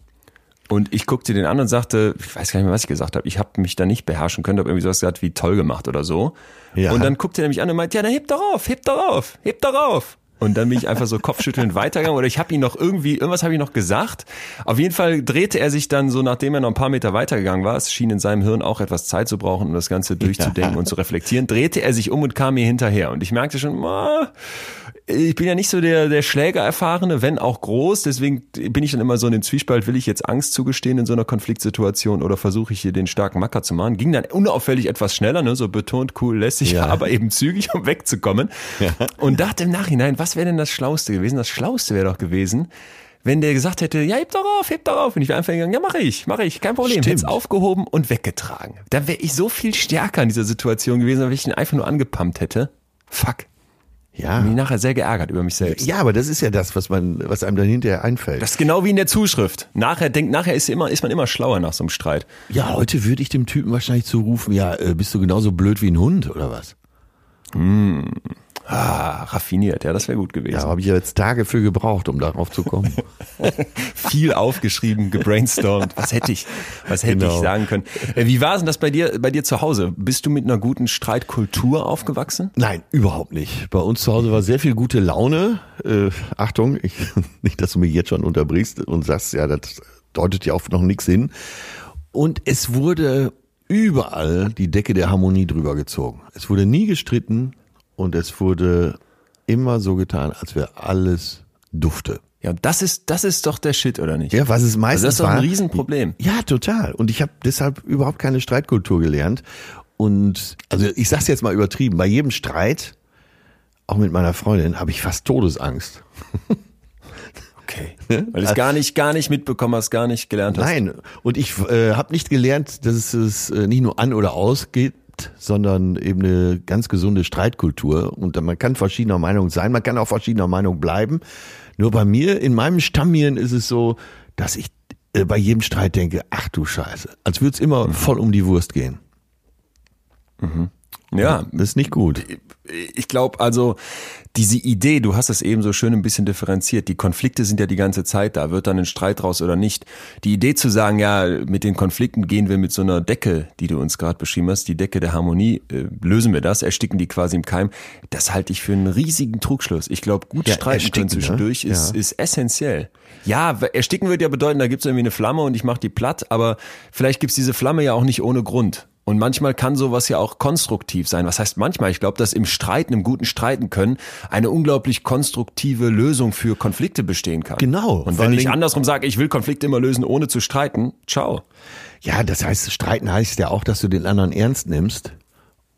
Und ich guckte den an und sagte, ich weiß gar nicht mehr, was ich gesagt habe. Ich habe mich da nicht beherrschen können, habe irgendwie sowas gesagt wie toll gemacht oder so. Ja. Und dann guckte er mich an und meinte, ja, dann heb doch auf, heb doch auf, heb doch auf. Und dann bin ich einfach so kopfschüttelnd weitergegangen oder ich habe ihn noch irgendwie, irgendwas habe ich noch gesagt. Auf jeden Fall drehte er sich dann so, nachdem er noch ein paar Meter weitergegangen war, es schien in seinem Hirn auch etwas Zeit zu brauchen, um das Ganze durchzudenken und zu reflektieren, drehte er sich um und kam mir hinterher. Und ich merkte schon, oh, ich bin ja nicht so der, der Schlägererfahrene, wenn auch groß. Deswegen bin ich dann immer so in dem Zwiespalt, will ich jetzt Angst zugestehen in so einer Konfliktsituation oder versuche ich hier den starken Macker zu machen? Ging dann unauffällig etwas schneller, ne? so betont, cool, lässig, ja. aber eben zügig, um wegzukommen. Ja. Und dachte im Nachhinein, was wäre denn das Schlauste gewesen? Das Schlauste wäre doch gewesen, wenn der gesagt hätte, ja, heb doch auf, heb doch auf. Und ich wäre einfach gegangen, ja, mache ich, mache ich, kein Problem. Hätte aufgehoben und weggetragen. Dann wäre ich so viel stärker in dieser Situation gewesen, wenn ich ihn einfach nur angepumpt hätte. Fuck. Ja. Ich bin nachher sehr geärgert über mich selbst. Ja, aber das ist ja das, was man, was einem dann hinterher einfällt. Das ist genau wie in der Zuschrift. Nachher denkt, nachher ist immer, ist man immer schlauer nach so einem Streit. Ja, heute würde ich dem Typen wahrscheinlich zurufen, ja, äh, bist du genauso blöd wie ein Hund oder was? Hm. Ah, raffiniert, ja, das wäre gut gewesen. Ja, habe ich ja jetzt Tage für gebraucht, um darauf zu kommen. Viel aufgeschrieben, gebrainstormt. Was hätte ich, was hätte genau. ich sagen können? Äh, wie war denn das bei dir, bei dir zu Hause? Bist du mit einer guten Streitkultur aufgewachsen? Nein, überhaupt nicht. Bei uns zu Hause war sehr viel gute Laune. Äh, Achtung, ich, nicht, dass du mich jetzt schon unterbrichst und sagst, ja, das deutet ja auch noch nichts hin. Und es wurde überall die Decke der Harmonie drüber gezogen. Es wurde nie gestritten, und es wurde immer so getan, als wäre alles dufte. Ja, das ist, das ist doch der Shit, oder nicht? Ja, was es meistens also Das ist doch ein Riesenproblem. Ja, total. Und ich habe deshalb überhaupt keine Streitkultur gelernt. Und also ich sag's jetzt mal übertrieben, bei jedem Streit, auch mit meiner Freundin, habe ich fast Todesangst. Okay. Weil du es gar nicht, gar nicht mitbekommen hast, gar nicht gelernt hast. Nein. Und ich äh, habe nicht gelernt, dass es äh, nicht nur an oder aus geht, sondern eben eine ganz gesunde Streitkultur. Und man kann verschiedener Meinung sein, man kann auch verschiedener Meinung bleiben. Nur bei mir, in meinem Stammhirn ist es so, dass ich äh, bei jedem Streit denke, ach du Scheiße, als würde es immer voll um die Wurst gehen. Mhm. Ja, das ist nicht gut. Ich glaube also, diese Idee, du hast es eben so schön ein bisschen differenziert, die Konflikte sind ja die ganze Zeit da, wird dann ein Streit raus oder nicht. Die Idee zu sagen, ja, mit den Konflikten gehen wir mit so einer Decke, die du uns gerade beschrieben hast, die Decke der Harmonie, äh, lösen wir das, ersticken die quasi im Keim, das halte ich für einen riesigen Trugschluss. Ich glaube, gut ja, streiten können ne? zwischendurch ne? ist, ja. ist essentiell. Ja, ersticken würde ja bedeuten, da gibt es irgendwie eine Flamme und ich mache die platt, aber vielleicht gibt es diese Flamme ja auch nicht ohne Grund. Und manchmal kann sowas ja auch konstruktiv sein. Was heißt manchmal? Ich glaube, dass im Streiten, im guten Streiten können, eine unglaublich konstruktive Lösung für Konflikte bestehen kann. Genau. Und wenn ich andersrum sage, ich will Konflikte immer lösen, ohne zu streiten, ciao. Ja, das heißt, streiten heißt ja auch, dass du den anderen ernst nimmst.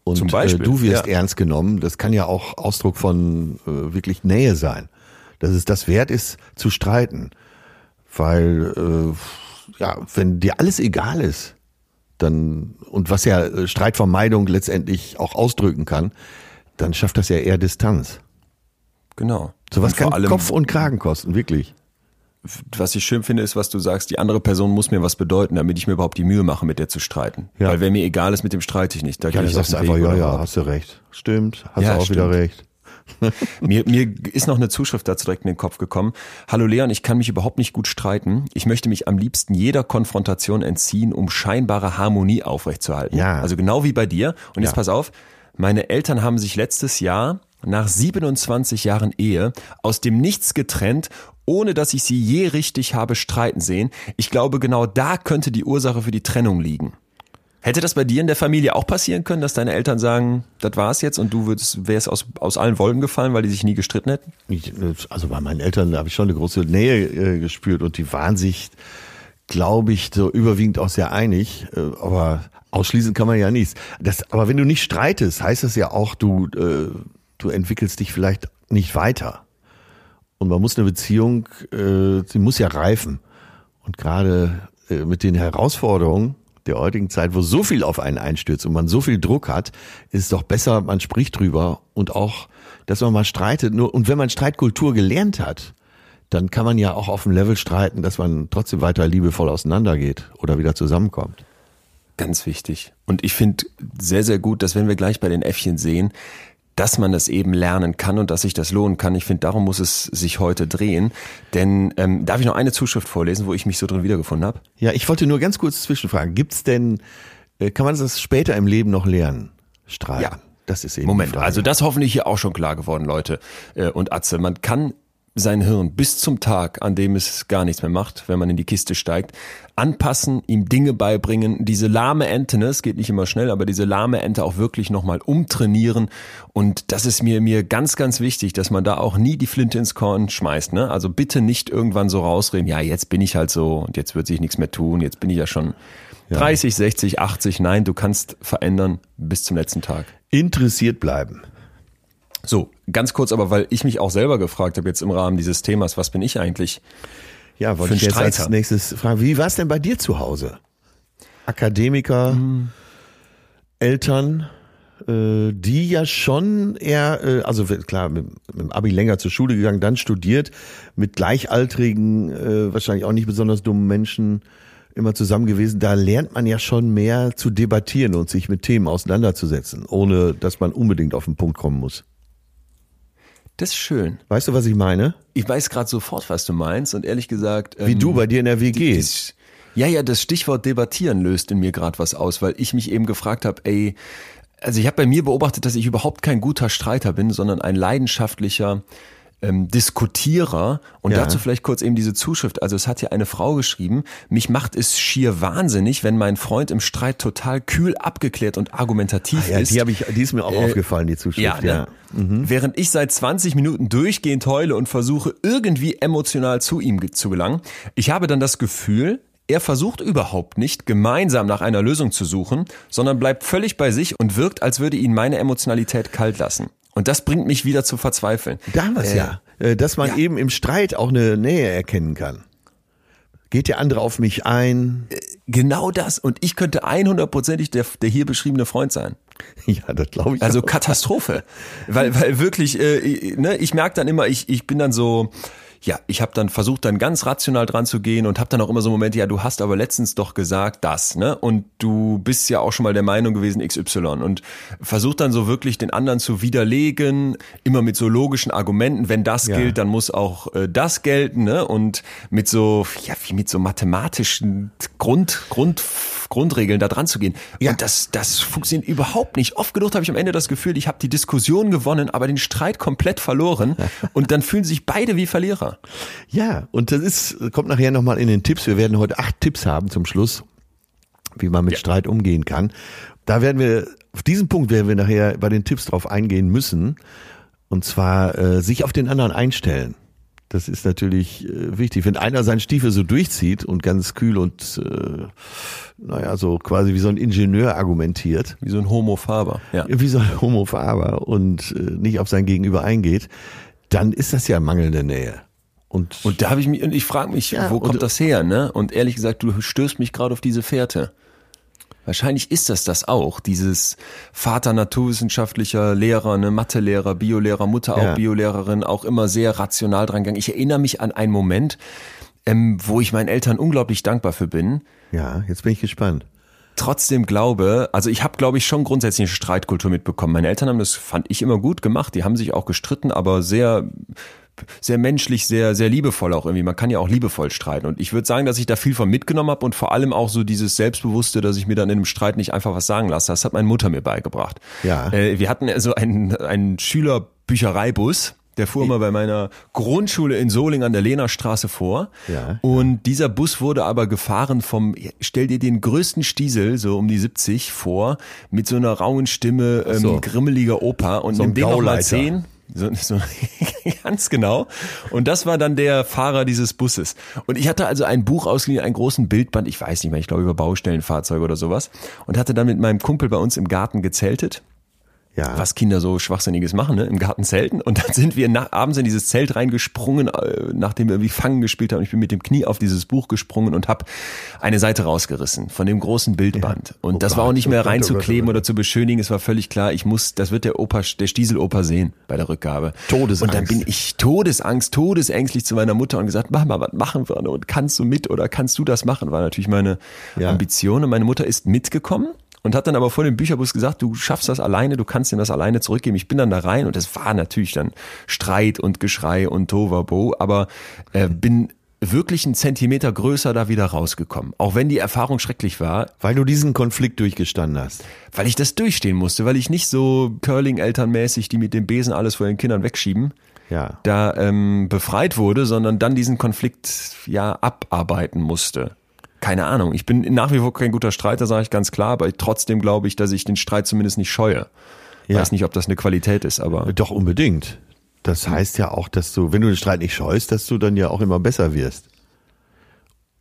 Und Zum Beispiel, äh, du wirst ja. ernst genommen. Das kann ja auch Ausdruck von äh, wirklich Nähe sein. Dass es das wert ist, zu streiten. Weil, äh, ja, wenn dir alles egal ist, dann, und was ja äh, Streitvermeidung letztendlich auch ausdrücken kann, dann schafft das ja eher Distanz. Genau. Sowas kann allem, Kopf und Kragen kosten, wirklich. Was ich schön finde, ist, was du sagst, die andere Person muss mir was bedeuten, damit ich mir überhaupt die Mühe mache, mit der zu streiten. Ja. Weil wenn mir egal ist, mit dem streite ich nicht. Da ja, ich sagst einfach, ja, ja, hast du recht. Stimmt, hast ja, du auch stimmt. wieder recht. mir, mir ist noch eine Zuschrift dazu direkt in den Kopf gekommen. Hallo Leon, ich kann mich überhaupt nicht gut streiten. Ich möchte mich am liebsten jeder Konfrontation entziehen, um scheinbare Harmonie aufrechtzuerhalten. Ja. Also genau wie bei dir. Und jetzt ja. pass auf, meine Eltern haben sich letztes Jahr nach 27 Jahren Ehe aus dem Nichts getrennt, ohne dass ich sie je richtig habe streiten sehen. Ich glaube, genau da könnte die Ursache für die Trennung liegen. Hätte das bei dir in der Familie auch passieren können, dass deine Eltern sagen, das war's jetzt und du würdest, wärst aus, aus allen Wolken gefallen, weil die sich nie gestritten hätten? Ich, also bei meinen Eltern habe ich schon eine große Nähe äh, gespürt und die waren sich, glaube ich, so überwiegend auch sehr einig. Äh, aber ausschließen kann man ja nichts. Das, aber wenn du nicht streitest, heißt das ja auch, du, äh, du entwickelst dich vielleicht nicht weiter. Und man muss eine Beziehung, äh, sie muss ja reifen. Und gerade äh, mit den Herausforderungen, der heutigen Zeit, wo so viel auf einen einstürzt und man so viel Druck hat, ist es doch besser, man spricht drüber und auch, dass man mal streitet. Nur, und wenn man Streitkultur gelernt hat, dann kann man ja auch auf dem Level streiten, dass man trotzdem weiter liebevoll auseinandergeht oder wieder zusammenkommt. Ganz wichtig. Und ich finde sehr, sehr gut, dass wenn wir gleich bei den Äffchen sehen, dass man das eben lernen kann und dass sich das lohnen kann. Ich finde, darum muss es sich heute drehen. Denn ähm, darf ich noch eine Zuschrift vorlesen, wo ich mich so drin wiedergefunden habe? Ja, ich wollte nur ganz kurz zwischenfragen. Gibt's denn, äh, kann man das später im Leben noch lernen? Strahlen. Ja. Das ist eben Moment, also das hoffentlich hier auch schon klar geworden, Leute äh, und Atze. Man kann sein Hirn bis zum Tag, an dem es gar nichts mehr macht, wenn man in die Kiste steigt, anpassen, ihm Dinge beibringen, diese lahme Ente, ne, es geht nicht immer schnell, aber diese lahme Ente auch wirklich nochmal umtrainieren und das ist mir, mir ganz, ganz wichtig, dass man da auch nie die Flinte ins Korn schmeißt, ne, also bitte nicht irgendwann so rausreden, ja, jetzt bin ich halt so und jetzt wird sich nichts mehr tun, jetzt bin ich ja schon ja. 30, 60, 80, nein, du kannst verändern bis zum letzten Tag. Interessiert bleiben. So, ganz kurz aber, weil ich mich auch selber gefragt habe jetzt im Rahmen dieses Themas, was bin ich eigentlich? Ja, wollte ich jetzt Streiter? als nächstes fragen, wie war es denn bei dir zu Hause? Akademiker, mhm. Eltern, äh, die ja schon eher, äh, also klar, mit, mit dem Abi länger zur Schule gegangen, dann studiert, mit gleichaltrigen, äh, wahrscheinlich auch nicht besonders dummen Menschen immer zusammen gewesen. Da lernt man ja schon mehr zu debattieren und sich mit Themen auseinanderzusetzen, ohne dass man unbedingt auf den Punkt kommen muss. Das ist schön. Weißt du, was ich meine? Ich weiß gerade sofort, was du meinst und ehrlich gesagt. Wie ähm, du bei dir in der WG. Die, ja, ja, das Stichwort debattieren löst in mir gerade was aus, weil ich mich eben gefragt habe, ey, also ich habe bei mir beobachtet, dass ich überhaupt kein guter Streiter bin, sondern ein leidenschaftlicher ähm, Diskutierer und ja. dazu vielleicht kurz eben diese Zuschrift. Also es hat hier eine Frau geschrieben, mich macht es schier wahnsinnig, wenn mein Freund im Streit total kühl abgeklärt und argumentativ ah, ja, ist. Die, ich, die ist mir auch äh, aufgefallen, die Zuschrift. Ja, ja. Ne? Mhm. Während ich seit 20 Minuten durchgehend heule und versuche irgendwie emotional zu ihm zu gelangen. Ich habe dann das Gefühl, er versucht überhaupt nicht, gemeinsam nach einer Lösung zu suchen, sondern bleibt völlig bei sich und wirkt, als würde ihn meine Emotionalität kalt lassen. Und das bringt mich wieder zu verzweifeln. Damals äh, ja. Äh, dass man ja. eben im Streit auch eine Nähe erkennen kann. Geht der andere auf mich ein? Äh, genau das. Und ich könnte 100%ig der, der hier beschriebene Freund sein. Ja, das glaube ich. Also auch. Katastrophe. weil, weil wirklich, äh, ne, ich merke dann immer, ich, ich bin dann so, ja, ich habe dann versucht, dann ganz rational dran zu gehen und habe dann auch immer so Momente, ja, du hast aber letztens doch gesagt das, ne? Und du bist ja auch schon mal der Meinung gewesen XY und versucht dann so wirklich den anderen zu widerlegen, immer mit so logischen Argumenten, wenn das ja. gilt, dann muss auch äh, das gelten, ne? Und mit so ja, wie mit so mathematischen Grund Grund Grundregeln da dran zu gehen. Ja. Und das, das funktioniert überhaupt nicht. Oft genug habe ich am Ende das Gefühl, ich habe die Diskussion gewonnen, aber den Streit komplett verloren. Und dann fühlen sich beide wie Verlierer. Ja, und das ist, kommt nachher nochmal in den Tipps. Wir werden heute acht Tipps haben zum Schluss, wie man mit ja. Streit umgehen kann. Da werden wir, auf diesen Punkt werden wir nachher bei den Tipps drauf eingehen müssen. Und zwar äh, sich auf den anderen einstellen. Das ist natürlich äh, wichtig. Wenn einer seinen Stiefel so durchzieht und ganz kühl und äh, naja, so quasi wie so ein Ingenieur argumentiert. Wie so ein Homo Faber. Ja. Wie so ein Homo Faber und äh, nicht auf sein Gegenüber eingeht, dann ist das ja mangelnde Nähe. Und, und da habe ich mich, und ich frage mich, ja, wo kommt das her, ne? Und ehrlich gesagt, du stößt mich gerade auf diese Fährte. Wahrscheinlich ist das das auch, dieses Vater naturwissenschaftlicher Lehrer, ne Mathelehrer, Biolehrer, Mutter auch ja. Biolehrerin, auch immer sehr rational dran gegangen. Ich erinnere mich an einen Moment, ähm, wo ich meinen Eltern unglaublich dankbar für bin. Ja, jetzt bin ich gespannt. Trotzdem glaube, also ich habe, glaube ich, schon grundsätzlich eine Streitkultur mitbekommen. Meine Eltern haben das, fand ich, immer gut gemacht. Die haben sich auch gestritten, aber sehr sehr menschlich, sehr, sehr liebevoll auch irgendwie. Man kann ja auch liebevoll streiten. Und ich würde sagen, dass ich da viel von mitgenommen habe und vor allem auch so dieses Selbstbewusste, dass ich mir dann in einem Streit nicht einfach was sagen lasse. Das hat meine Mutter mir beigebracht. Ja. Äh, wir hatten also einen, einen Schülerbüchereibus. Der fuhr immer bei meiner Grundschule in Solingen an der Lehnerstraße vor. Ja, und ja. dieser Bus wurde aber gefahren vom, stell dir den größten Stiesel, so um die 70 vor, mit so einer rauen Stimme, ähm, so. grimmeliger Oper und so nimm den nochmal 10. So, so, ganz genau. Und das war dann der Fahrer dieses Busses. Und ich hatte also ein Buch ausgeliehen, einen großen Bildband, ich weiß nicht mehr, ich glaube über Baustellenfahrzeuge oder sowas. Und hatte dann mit meinem Kumpel bei uns im Garten gezeltet. Ja. was Kinder so Schwachsinniges machen, ne? im Garten zelten. Und dann sind wir nach, abends in dieses Zelt reingesprungen, äh, nachdem wir irgendwie Fangen gespielt haben. Ich bin mit dem Knie auf dieses Buch gesprungen und habe eine Seite rausgerissen von dem großen Bildband. Und Oh das war auch nicht oh mehr oh reinzukleben oh Gott. oder zu beschönigen. Es war völlig klar, ich muss, das wird der Opa, der Stiesel-Opa sehen bei der Rückgabe. Todesangst. Und dann bin ich Todesangst, todesängstlich zu meiner Mutter und gesagt, Mama, was machen wir? Und kannst du mit oder kannst du das machen? War natürlich meine Ja. Ambition. Und meine Mutter ist mitgekommen und hat dann aber vor dem Bücherbus gesagt, du schaffst das alleine, du kannst ihm das alleine zurückgeben. Ich bin dann da rein und es war natürlich dann Streit und Geschrei und Tovabo, aber äh, bin wirklich einen Zentimeter größer da wieder rausgekommen. Auch wenn die Erfahrung schrecklich war, Weil du diesen Konflikt durchgestanden hast. weil ich das durchstehen musste, weil ich nicht so Curling-Elternmäßig, die mit dem Besen alles vor den Kindern wegschieben, Ja. da ähm, befreit wurde, sondern dann diesen Konflikt ja abarbeiten musste. Keine Ahnung. Ich bin nach wie vor kein guter Streiter, sage ich ganz klar, aber trotzdem glaube ich, dass ich den Streit zumindest nicht scheue. Ja. Weiß nicht, ob das eine Qualität ist, aber Doch unbedingt. Das heißt ja auch, dass du, wenn du den Streit nicht scheust, dass du dann ja auch immer besser wirst.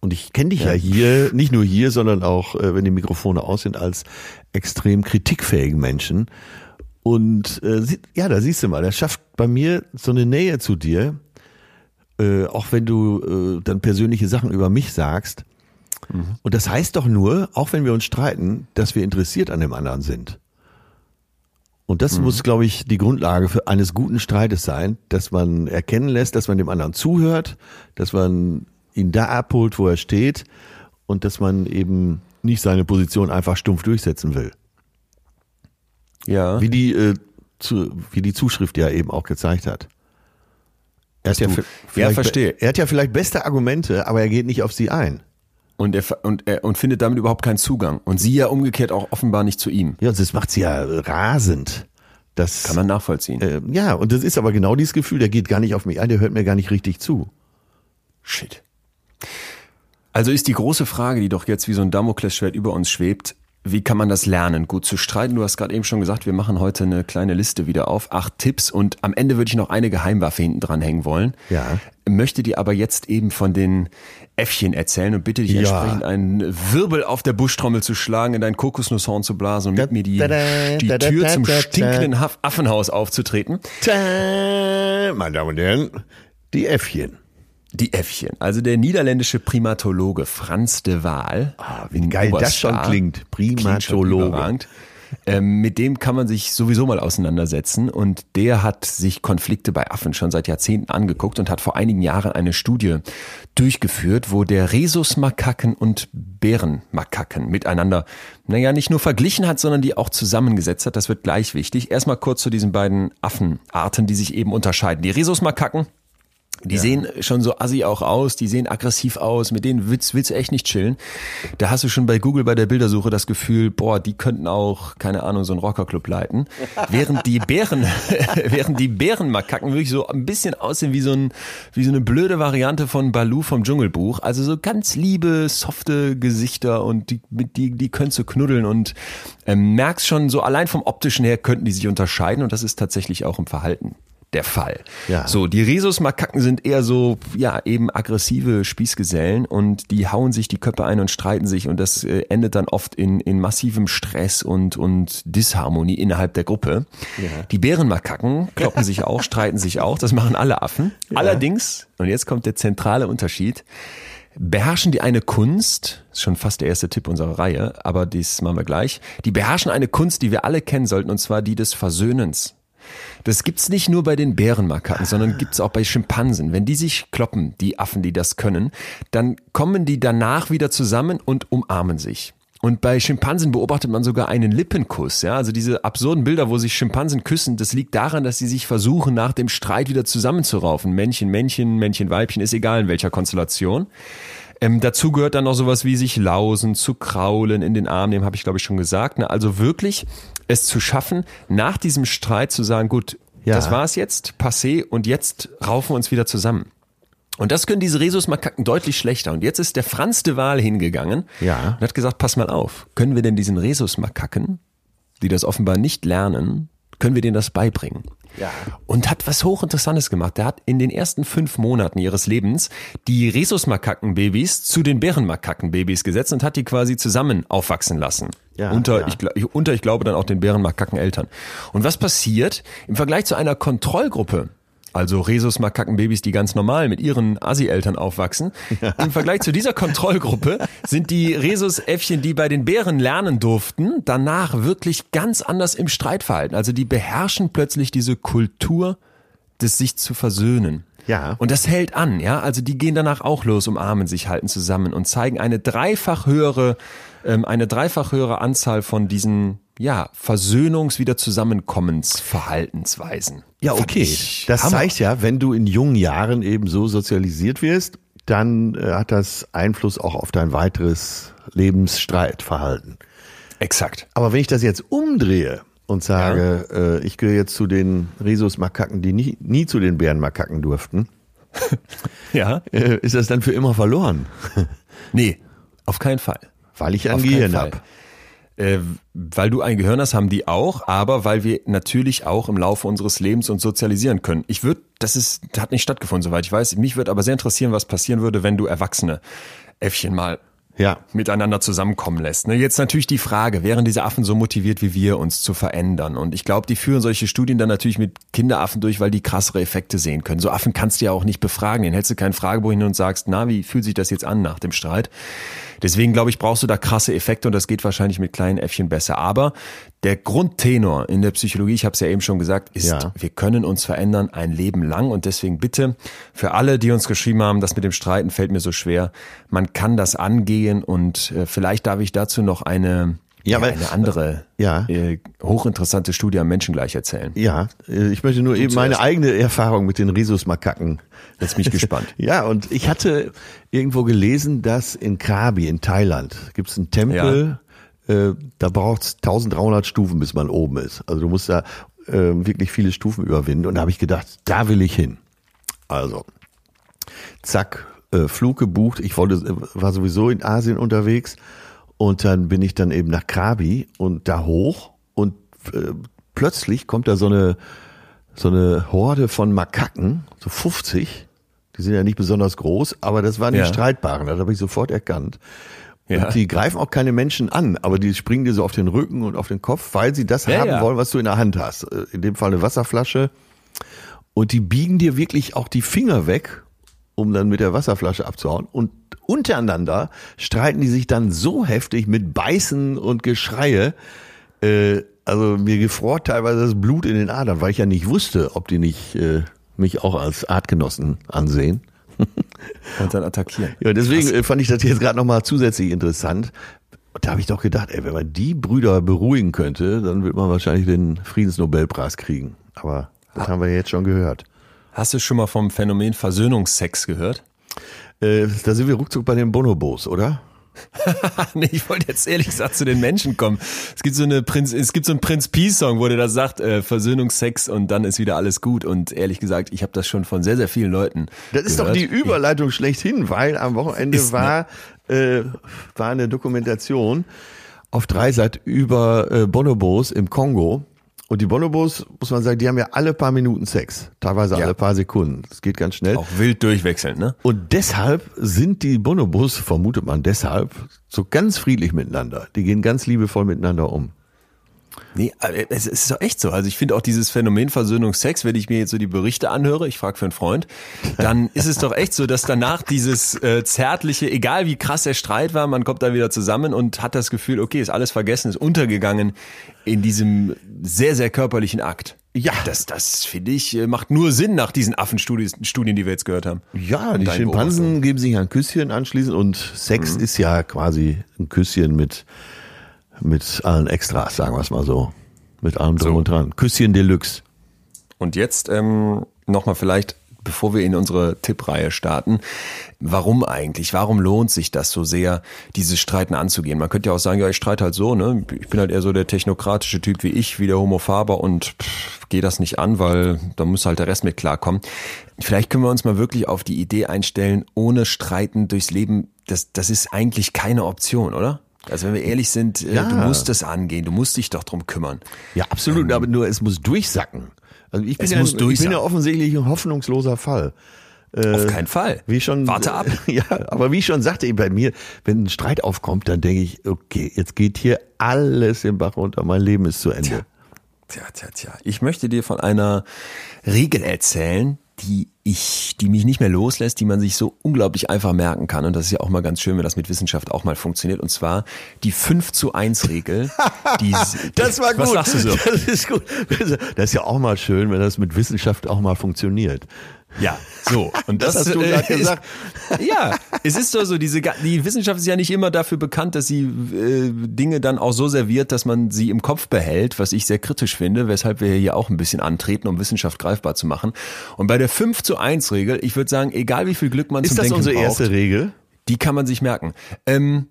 Und ich kenne dich ja. hier, nicht nur hier, sondern auch, äh, wenn die Mikrofone aus sind, als extrem kritikfähigen Menschen. Und äh, ja, da siehst du mal, das schafft bei mir so eine Nähe zu dir, äh, auch wenn du äh, dann persönliche Sachen über mich sagst. Und das heißt doch nur, auch wenn wir uns streiten, dass wir interessiert an dem anderen sind. Und das muss, glaube ich, die Grundlage für eines guten Streites sein, dass man erkennen lässt, dass man dem anderen zuhört, dass man ihn da abholt, wo er steht und dass man eben nicht seine Position einfach stumpf durchsetzen will. ja. Wie die, äh, zu, wie die Zuschrift ja eben auch gezeigt hat. Er hat Ja, vielleicht- verstehe. Er hat ja vielleicht beste Argumente, aber er geht nicht auf sie ein. Und er, und er und findet damit überhaupt keinen Zugang. Und sie ja umgekehrt auch offenbar nicht zu ihm. Ja, und das macht sie ja rasend. Das, Kann man nachvollziehen. äh, ja, und das ist aber genau dieses Gefühl, der geht gar nicht auf mich ein, der hört mir gar nicht richtig zu. Shit. Also ist die große Frage, die doch jetzt wie so ein Damoklesschwert über uns schwebt, wie kann man das lernen, gut zu streiten? Du hast gerade eben schon gesagt, wir machen heute eine kleine Liste wieder auf, acht Tipps und am Ende würde ich noch eine Geheimwaffe hinten dran hängen wollen. Ja. Möchte dir aber jetzt eben von den Äffchen erzählen und bitte dich Ja. entsprechend einen Wirbel auf der Buschtrommel zu schlagen, in dein Kokosnusshorn zu blasen und mit mir die, die Tür zum stinkenden Affenhaus aufzutreten. Meine Damen und Herren, die Äffchen. Die Äffchen. Also der niederländische Primatologe Franz de Waal. Ah, wie geil das schon klingt. Primatologe. Ähm, mit dem kann man sich sowieso mal auseinandersetzen und der hat sich Konflikte bei Affen schon seit Jahrzehnten angeguckt und hat vor einigen Jahren eine Studie durchgeführt, wo der Rhesusmakaken und Bärenmakaken miteinander, naja, nicht nur verglichen hat, sondern die auch zusammengesetzt hat. Das wird gleich wichtig. Erstmal kurz zu diesen beiden Affenarten, die sich eben unterscheiden. Die Rhesusmakaken, die sehen schon so assi auch aus, die sehen aggressiv aus, mit denen willst, willst du echt nicht chillen. Da hast du schon bei Google bei der Bildersuche das Gefühl, boah, die könnten auch, keine Ahnung, so einen Rockerclub leiten. Während die Bären, während die Bärenmakaken wirklich so ein bisschen aussehen wie so, ein, wie so eine blöde Variante von Baloo vom Dschungelbuch. Also so ganz liebe, softe Gesichter und die, mit die, die könntest du knuddeln und ähm, merkst schon, so allein vom optischen her könnten die sich unterscheiden und das ist tatsächlich auch im Verhalten der Fall. Ja. So, die Rhesusmakaken sind eher so, ja, eben aggressive Spießgesellen und die hauen sich die Köpfe ein und streiten sich und das äh, endet dann oft in, in massivem Stress und, und Disharmonie innerhalb der Gruppe. Die Bärenmakaken kloppen sich auch, streiten sich auch, das machen alle Affen. Allerdings, und jetzt kommt der zentrale Unterschied, beherrschen die eine Kunst, ist schon fast der erste Tipp unserer Reihe, aber dies machen wir gleich, die beherrschen eine Kunst, die wir alle kennen sollten, und zwar die des Versöhnens. Das gibt's nicht nur bei den Bärenmakaken, sondern gibt's auch bei Schimpansen. Wenn die sich kloppen, die Affen, die das können, dann kommen die danach wieder zusammen und umarmen sich. Und bei Schimpansen beobachtet man sogar einen Lippenkuss. Ja, also diese absurden Bilder, wo sich Schimpansen küssen, das liegt daran, dass sie sich versuchen, nach dem Streit wieder zusammenzuraufen. Männchen, Männchen, Männchen, Weibchen, ist egal in welcher Konstellation. Ähm, dazu gehört dann noch sowas wie sich lausen, zu kraulen, in den Arm nehmen, habe ich glaube ich schon gesagt. Ne? Also wirklich es zu schaffen, nach diesem Streit zu sagen, gut, Ja. das war's jetzt, passé und jetzt raufen wir uns wieder zusammen. Und das können diese Rhesusmakaken deutlich schlechter. Und jetzt ist der Franz de Waal hingegangen Ja. und hat gesagt, pass mal auf, können wir denn diesen Rhesusmakaken, die das offenbar nicht lernen, können wir denen das beibringen. Ja. Und hat was hochinteressantes gemacht. Der hat in den ersten fünf Monaten ihres Lebens die Rhesusmakackenbabys zu den Bärenmakackenbabys gesetzt und hat die quasi zusammen aufwachsen lassen. Ja, unter, ja. Ich, unter, ich glaube, dann auch den Bärenmakakeneltern. Und was passiert im Vergleich zu einer Kontrollgruppe? Also Rhesusmakackenbabys, die ganz normal mit ihren Assi-Eltern aufwachsen. Im Vergleich zu dieser Kontrollgruppe sind die Rhesusäffchen, die bei den Bären lernen durften, danach wirklich ganz anders im Streitverhalten. Also die beherrschen plötzlich diese Kultur des sich zu versöhnen. Ja. Und das hält an, ja. Also die gehen danach auch los, umarmen sich, halten zusammen und zeigen eine dreifach höhere, ähm, eine dreifach höhere Anzahl von diesen, ja, Versöhnungs-, wieder Zusammenkommensverhaltensweisen. Ja, okay. Das Hammer. zeigt ja, wenn du in jungen Jahren eben so sozialisiert wirst, dann äh, hat das Einfluss auch auf dein weiteres Lebensstreitverhalten. Exakt. Aber wenn ich das jetzt umdrehe und sage, äh, ich gehöre jetzt zu den Rhesusmakaken, die nie, nie zu den Bärenmakaken durften, Ja. äh, ist das dann für immer verloren, Nee, auf keinen Fall. weil ich ein Gehirn habe. Äh, weil du ein Gehirn hast, haben die auch, aber weil wir natürlich auch im Laufe unseres Lebens uns sozialisieren können. Ich würde, das ist, das hat nicht stattgefunden, soweit ich weiß. Mich würde aber sehr interessieren, was passieren würde, wenn du erwachsene Äffchen mal Ja. miteinander zusammenkommen lässt. Ne, Jetzt natürlich die Frage, wären diese Affen so motiviert wie wir, uns zu verändern? Und ich glaube, die führen solche Studien dann natürlich mit Kinderaffen durch, weil die krassere Effekte sehen können. So Affen kannst du ja auch nicht befragen. Den hältst du keinen Fragebogen hin und sagst, na, wie fühlt sich das jetzt an nach dem Streit? Deswegen glaube ich, brauchst du da krasse Effekte und das geht wahrscheinlich mit kleinen Äffchen besser. Aber der Grundtenor in der Psychologie, ich habe es ja eben schon gesagt, ist, Ja. wir können uns verändern ein Leben lang und deswegen bitte für alle, die uns geschrieben haben, das mit dem Streiten fällt mir so schwer, man kann das angehen und äh, vielleicht darf ich dazu noch eine, Ja, ja, weil- eine andere Ja. äh, hochinteressante Studie am Menschen gleich erzählen. Ja, äh, ich möchte nur eben meine eigene Erfahrung mit den Rhesusmakaken. Jetzt bin ich gespannt. Ja, und ich hatte irgendwo gelesen, dass in Krabi in Thailand gibt es einen Tempel, äh, da braucht es 1300 Stufen, bis man oben ist. Also du musst da äh, wirklich viele Stufen überwinden. Und da habe ich gedacht, da will ich hin. Also, zack, äh, Flug gebucht. Ich wollte, äh, war sowieso in Asien unterwegs. Und dann bin ich dann eben nach Krabi und da hoch und äh, plötzlich kommt da so eine so eine Horde von Makaken, so 50. Die sind ja nicht besonders groß, aber das waren die Ja. Streitbaren, das habe ich sofort erkannt. Ja. Und die greifen auch keine Menschen an, aber die springen dir so auf den Rücken und auf den Kopf, weil sie das Ja, haben wollen, was du in der Hand hast. Äh, In dem Fall eine Wasserflasche. Und die biegen dir wirklich auch die Finger weg, um dann mit der Wasserflasche abzuhauen. Und untereinander streiten die sich dann so heftig mit Beißen und Geschreie. Äh, also mir gefror teilweise das Blut in den Adern, weil ich ja nicht wusste, ob die nicht äh, mich auch als Artgenossen ansehen. Und dann attackieren. Ja, deswegen äh, fand ich das jetzt gerade nochmal zusätzlich interessant. Und da habe ich doch gedacht, ey, wenn man die Brüder beruhigen könnte, dann wird man wahrscheinlich den Friedensnobelpreis kriegen. Aber das haben wir ja jetzt schon gehört. Hast du schon mal vom Phänomen Versöhnungsex gehört? Äh, da sind wir ruckzuck bei den Bonobos, oder? nee, ich wollte jetzt ehrlich gesagt zu den Menschen kommen. Es gibt so eine Prinz, es gibt so einen Prinz Peace Song, wo der das sagt, äh, Versöhnungsex und dann ist wieder alles gut. Und ehrlich gesagt, ich habe das schon von sehr, sehr vielen Leuten. Das ist doch gehört. die Überleitung schlechthin, weil am Wochenende Ist, ne? war, äh, war eine Dokumentation auf Dreisat über äh, Bonobos im Kongo. Und die Bonobos, muss man sagen, die haben ja alle paar Minuten Sex. Teilweise Ja. alle paar Sekunden. Das geht ganz schnell. Auch wild durchwechseln, ne? Und deshalb sind die Bonobos, vermutet man deshalb, so ganz friedlich miteinander. Die gehen ganz liebevoll miteinander um. Nee, äh, es ist doch echt so. Also ich finde auch dieses Phänomen Versöhnungsex, wenn ich mir jetzt so die Berichte anhöre, ich frage für einen Freund, dann ist es doch echt so, dass danach dieses äh, zärtliche, egal wie krass der Streit war, man kommt da wieder zusammen und hat das Gefühl, okay, ist alles vergessen, ist untergegangen in diesem sehr, sehr körperlichen Akt. Ja. Das, das finde ich, äh, macht nur Sinn nach diesen Affenstudien, Studien, die wir jetzt gehört haben. Ja, die Schimpansen geben sich ein Küsschen anschließend und Sex ist ja quasi ein Küsschen mit, mit allen Extras, sagen wir es mal so. Mit allem drum So. und dran. Küsschen Deluxe. Und jetzt ähm, nochmal vielleicht, bevor wir in unsere Tippreihe starten, warum eigentlich? Warum lohnt sich das so sehr, dieses Streiten anzugehen? Man könnte ja auch sagen, ja, ich streite halt so, ne? Ich bin halt eher so der technokratische Typ wie ich, wie der Homo Faber und pff, gehe das nicht an, weil da muss halt der Rest mit klarkommen. Vielleicht können wir uns mal wirklich auf die Idee einstellen, ohne Streiten durchs Leben, das, das ist eigentlich keine Option, oder? Also wenn wir ehrlich sind, äh, Ja. du musst es angehen, du musst dich doch drum kümmern. Ja, absolut, aber nur es muss durchsacken. Also ich bin, ja, muss ich bin durchsacken. ja offensichtlich ein hoffnungsloser Fall. Auf keinen Fall. Wie schon, Warte ab. Ja, aber wie ich schon sagte, eben bei mir, wenn ein Streit aufkommt, dann denke ich, okay, jetzt geht hier alles im Bach runter, mein Leben ist zu Ende. Tja, tja, tja. Ich möchte dir von einer Regel erzählen, die ich, die mich nicht mehr loslässt, die man sich so unglaublich einfach merken kann. Und das ist ja auch mal ganz schön, wenn das mit Wissenschaft auch mal funktioniert. Und zwar die 5 zu 1 Regel. Die, Das war gut. Was sagst du so? Das ist gut. Das ist ja auch mal schön, wenn das mit Wissenschaft auch mal funktioniert. Ja, so. Und das, Das hast du äh, gerade gesagt. Ist, ja, es ist doch so, diese, die Wissenschaft ist ja nicht immer dafür bekannt, dass sie äh, Dinge dann auch so serviert, dass man sie im Kopf behält, was ich sehr kritisch finde, weshalb wir hier auch ein bisschen antreten, um Wissenschaft greifbar zu machen. Und bei der 5 zu 1 Regel, ich würde sagen, egal wie viel Glück man Ist zum das Denken unsere braucht, erste Regel? die kann man sich merken. Ähm,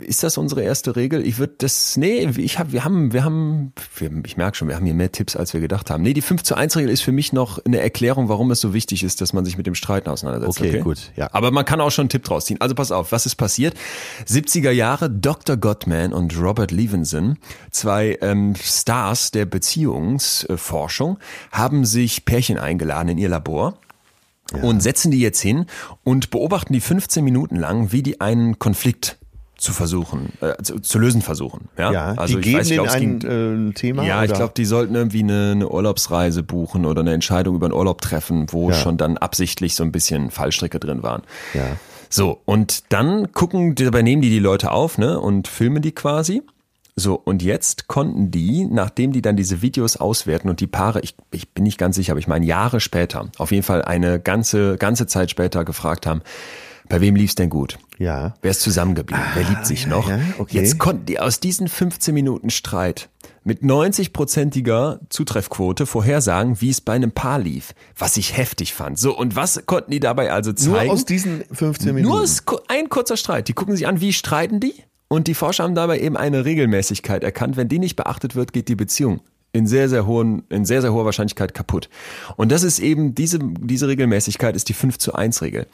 ist das unsere erste Regel? Ich würde das, nee, ich hab, wir haben, wir haben, wir, ich merke schon, wir haben hier mehr Tipps, als wir gedacht haben. Nee, die 5 zu 1 Regel ist für mich noch eine Erklärung, warum es so wichtig ist, dass man sich mit dem Streiten auseinandersetzt. Okay, gut, ja. Aber man kann auch schon einen Tipp draus ziehen. Also pass auf, was ist passiert? 70er Jahre, Dr. Gottman und Robert Levinson, zwei ähm, Stars der Beziehungsforschung, haben sich Pärchen eingeladen in ihr Labor und setzen die jetzt hin und beobachten die 15 Minuten lang, wie die einen Konflikt zu versuchen, äh, zu, zu lösen versuchen. Ja, Ja, also die ich geben weiß, ich glaub, es ging- ein äh, Thema? ja, ich oder? glaube, die sollten irgendwie eine, eine Urlaubsreise buchen oder eine Entscheidung über einen Urlaub treffen, wo Ja. schon dann absichtlich so ein bisschen Fallstricke drin waren. Ja. So, und dann gucken, dabei nehmen die die Leute auf, ne, und filmen die quasi. So, und jetzt konnten die, nachdem die dann diese Videos auswerten und die Paare, ich, ich bin nicht ganz sicher, aber ich meine Jahre später, auf jeden Fall eine ganze, ganze Zeit später gefragt haben, bei wem lief's denn gut? Ja. Wer ist zusammengeblieben? Wer liebt sich ja, noch? ja, okay. Jetzt konnten die aus diesen 15 Minuten Streit mit 90-prozentiger Zutreffquote vorhersagen, wie es bei einem Paar lief, was ich heftig fand. So, und was konnten die dabei also zeigen? Nur aus diesen 15 Minuten. Nur ein kurzer Streit. Die gucken sich an, wie streiten die? Und die Forscher haben dabei eben eine Regelmäßigkeit erkannt. Wenn die nicht beachtet wird, geht die Beziehung in sehr, sehr hohen, in sehr, sehr hoher Wahrscheinlichkeit kaputt. Und das ist eben, diese, diese Regelmäßigkeit ist die 5 zu 1 Regel.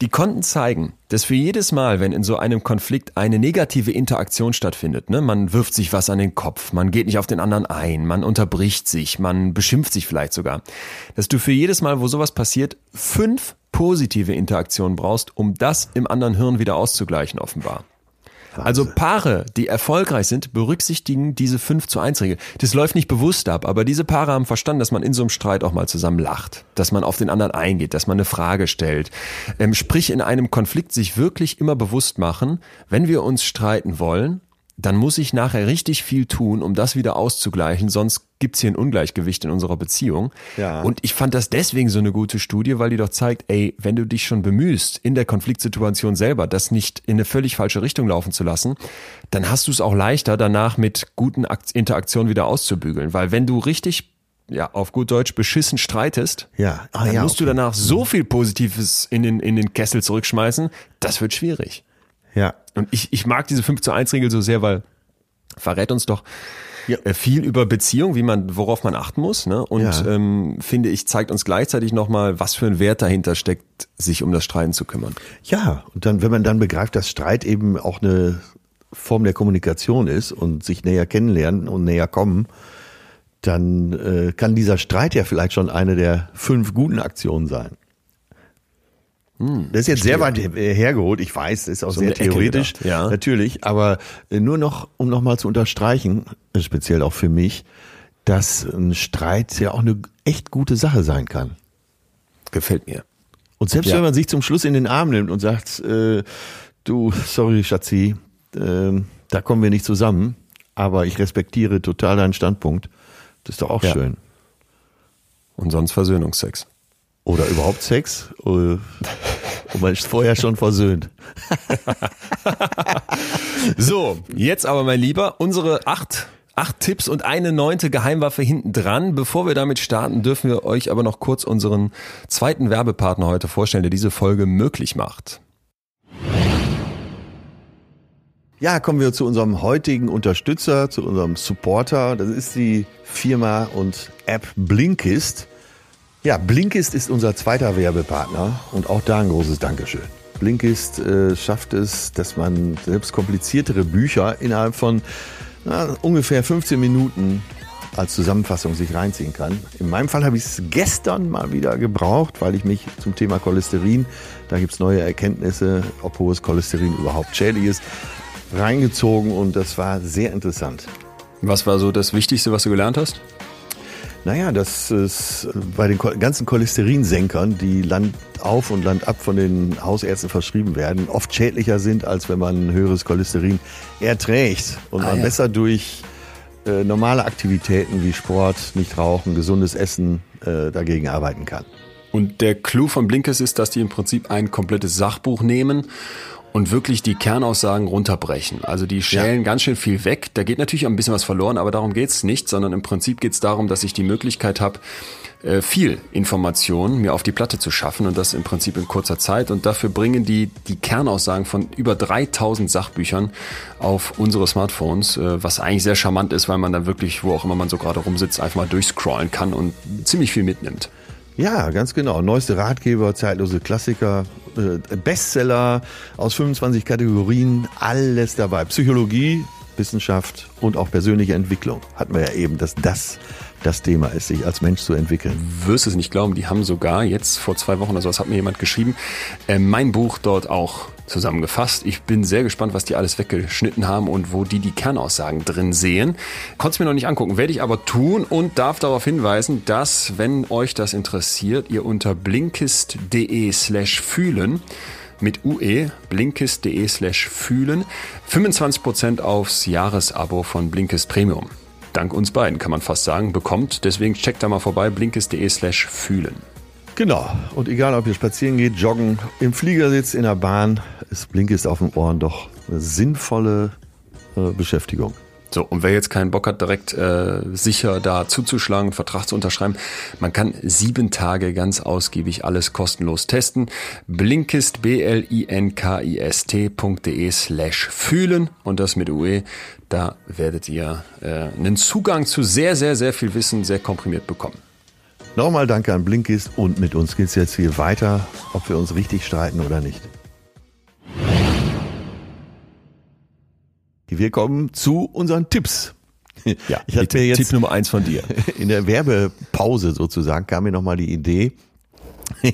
Die konnten zeigen, dass für jedes Mal, wenn in so einem Konflikt eine negative Interaktion stattfindet, ne, man wirft sich was an den Kopf, man geht nicht auf den anderen ein, man unterbricht sich, man beschimpft sich vielleicht sogar, dass du für jedes Mal, wo sowas passiert, fünf positive Interaktionen brauchst, um das im anderen Hirn wieder auszugleichen, offenbar. Also Paare, die erfolgreich sind, berücksichtigen diese 5 zu 1 Regel. Das läuft nicht bewusst ab, aber diese Paare haben verstanden, dass man in so einem Streit auch mal zusammen lacht, dass man auf den anderen eingeht, dass man eine Frage stellt. Ähm, sprich, in einem Konflikt sich wirklich immer bewusst machen, wenn wir uns streiten wollen, dann muss ich nachher richtig viel tun, um das wieder auszugleichen, sonst gibt's hier ein Ungleichgewicht in unserer Beziehung. Ja. Und ich fand das deswegen so eine gute Studie, weil die doch zeigt, ey, wenn du dich schon bemühst, in der Konfliktsituation selber das nicht in eine völlig falsche Richtung laufen zu lassen, dann hast du es auch leichter, danach mit guten Akt Interaktionen wieder auszubügeln. Weil wenn du richtig, ja, auf gut Deutsch beschissen streitest, Ja. Ah, dann ja, musst du okay. danach so viel Positives in den, in den Kessel zurückschmeißen, das wird schwierig. Ja. Und ich, ich mag diese 5 zu 1 Regel so sehr, weil verrät uns doch Ja. äh, viel über Beziehung, wie man, worauf man achten muss, ne? Und Ja. ähm, finde ich, zeigt uns gleichzeitig nochmal, was für ein Wert dahinter steckt, sich um das Streiten zu kümmern. Ja, und dann, wenn man dann begreift, dass Streit eben auch eine Form der Kommunikation ist und sich näher kennenlernen und näher kommen, dann äh, kann dieser Streit ja vielleicht schon eine der fünf guten Aktionen sein. Das ist jetzt sehr weit äh, hergeholt, ich weiß, das ist auch So sehr theoretisch, ja. natürlich, aber äh, nur noch, um nochmal zu unterstreichen, äh, speziell auch für mich, dass ein Streit ja auch eine echt gute Sache sein kann. Gefällt mir. Und selbst Ja. wenn man sich zum Schluss in den Arm nimmt und sagt, äh, du, sorry Schatzi, ähm, da kommen wir nicht zusammen, aber ich respektiere total deinen Standpunkt, das ist doch auch Ja. schön. Und sonst Versöhnungsex. Oder überhaupt Sex, äh, und man ist vorher schon versöhnt. So, jetzt aber mein Lieber, unsere acht, acht Tipps und eine neunte Geheimwaffe hinten dran. Bevor wir damit starten, dürfen wir euch aber noch kurz unseren zweiten Werbepartner heute vorstellen, der diese Folge möglich macht. Ja, kommen wir zu unserem heutigen Unterstützer, zu unserem Supporter. Das ist die Firma und App Blinkist. Ja, Blinkist ist unser zweiter Werbepartner und auch da ein großes Dankeschön. Blinkist äh, schafft es, dass man selbst kompliziertere Bücher innerhalb von na, ungefähr 15 Minuten als Zusammenfassung sich reinziehen kann. In meinem Fall habe ich es gestern mal wieder gebraucht, weil ich mich zum Thema Cholesterin, da gibt es neue Erkenntnisse, ob hohes Cholesterin überhaupt schädlich ist, reingezogen und das war sehr interessant. Was war so das Wichtigste, was du gelernt hast? Naja, dass es bei den ganzen Cholesterinsenkern, die Land auf und Land ab von den Hausärzten verschrieben werden, oft schädlicher sind, als wenn man höheres Cholesterin erträgt und ah, man ja. besser durch äh, normale Aktivitäten wie Sport, nicht rauchen, gesundes Essen äh, dagegen arbeiten kann. Und der Clou von Blinkes ist, dass die im Prinzip ein komplettes Sachbuch nehmen und wirklich die Kernaussagen runterbrechen. Also die schälen ja. ganz schön viel weg. Da geht natürlich ein bisschen was verloren, aber darum geht's nicht, sondern im Prinzip geht's darum, dass ich die Möglichkeit habe, äh, viel Information mir auf die Platte zu schaffen und das im Prinzip in kurzer Zeit. Und dafür bringen die die Kernaussagen von über 3000 Sachbüchern auf unsere Smartphones, äh, was eigentlich sehr charmant ist, weil man dann wirklich, wo auch immer man so gerade rumsitzt, einfach mal durchscrollen kann und ziemlich viel mitnimmt. Ja, ganz genau. Neueste Ratgeber, zeitlose Klassiker, äh, Bestseller aus 25 Kategorien, alles dabei. Psychologie, Wissenschaft und auch persönliche Entwicklung. Hatten wir ja eben, dass das das Thema ist, sich als Mensch zu entwickeln. Wirst es nicht glauben, die haben sogar jetzt vor zwei Wochen oder so, das hat mir jemand geschrieben, äh, mein Buch dort auch zusammengefasst. Ich bin sehr gespannt, was die alles weggeschnitten haben und wo die die Kernaussagen drin sehen. Konnte es mir noch nicht angucken, werde ich aber tun und darf darauf hinweisen, dass, wenn euch das interessiert, ihr unter blinkist.de slash fühlen mit UE, blinkist.de slash fühlen, 25% aufs Jahresabo von Blinkist Premium dank uns beiden, kann man fast sagen, bekommt. Deswegen checkt da mal vorbei, blinkes.de slash fühlen. Genau. Und egal, ob ihr spazieren geht, joggen, im Flieger sitzt, in der Bahn, ist Blinkist auf dem Ohren doch eine sinnvolle äh, Beschäftigung. So, und wer jetzt keinen Bock hat, direkt äh, sicher da zuzuschlagen, einen Vertrag zu unterschreiben, man kann sieben Tage ganz ausgiebig alles kostenlos testen. Blinkist, B-L-I-N-K-I-S-T.de slash fühlen und das mit UE. Da werdet ihr äh, einen Zugang zu sehr, sehr, sehr viel Wissen sehr komprimiert bekommen. Nochmal danke an Blinkist und mit uns geht's jetzt hier weiter, ob wir uns richtig streiten oder nicht. Wir kommen zu unseren Tipps. Ja, ich hatte jetzt Tipp Nummer eins von dir. In der Werbepause sozusagen kam mir nochmal die Idee.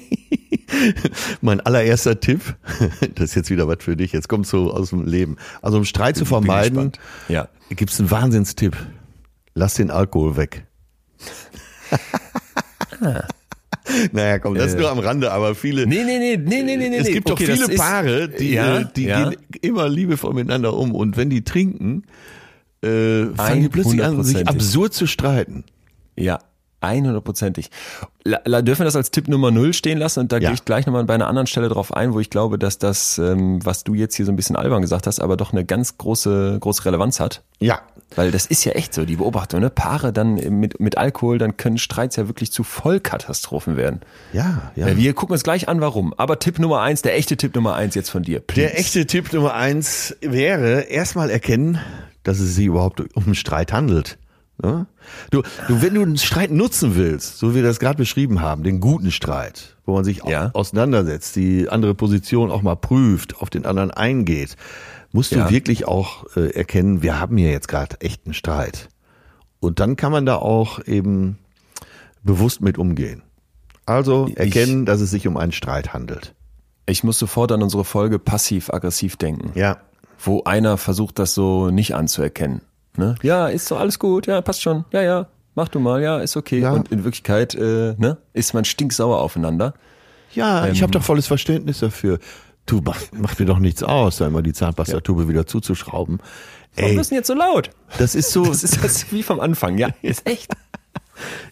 mein allererster Tipp, das ist jetzt wieder was für dich, jetzt kommt so aus dem Leben. Also um Streit zu vermeiden, ja. gibt es einen Wahnsinnstipp. Lass den Alkohol weg. Naja, komm, das ist nur am Rande, aber viele. Nee, nee, nee, nee, nee, nee. Es gibt okay, doch viele Paare, die, ja, die ja. gehen immer liebevoll miteinander um und wenn die trinken, äh, fangen die plötzlich an, sich absurd zu streiten. Ja, 100%ig. Dürfen wir das als Tipp Nummer null stehen lassen und da ja. gehe ich gleich nochmal bei einer anderen Stelle drauf ein, wo ich glaube, dass das, ähm, was du jetzt hier so ein bisschen albern gesagt hast, aber doch eine ganz große, große Relevanz hat. Ja. Weil das ist ja echt so, die Beobachtung, ne? Paare dann mit, mit Alkohol, dann können Streits ja wirklich zu Vollkatastrophen werden. Ja, ja. Äh, wir gucken uns gleich an, warum. Aber Tipp Nummer eins, der echte Tipp Nummer eins jetzt von dir. Please. Der echte Tipp Nummer eins wäre erstmal erkennen, dass es sich überhaupt um einen Streit handelt. Ja? Du, du, wenn du einen Streit nutzen willst, so wie wir das gerade beschrieben haben, den guten Streit, wo man sich ja. auseinandersetzt, die andere Position auch mal prüft, auf den anderen eingeht, musst du ja. wirklich auch äh, erkennen, wir haben hier jetzt gerade echt einen Streit. Und dann kann man da auch eben bewusst mit umgehen. Also erkennen, ich, dass es sich um einen Streit handelt. Ich muss sofort an unsere Folge passiv-aggressiv denken. Ja. Wo einer versucht, das so nicht anzuerkennen. Ne? Ja, ist so alles gut, ja, passt schon. Ja, ja, mach du mal, ja, ist okay. Ja. Und in Wirklichkeit äh, ne, ist man stinksauer aufeinander. Ja, ähm, ich habe doch volles Verständnis dafür. Du, mach, mach mir doch nichts aus, da immer die Zahnpastatube ja. wieder zuzuschrauben. Ey, Warum bist du jetzt so laut? Das ist so. Das ist das wie vom Anfang, ja. Ist echt.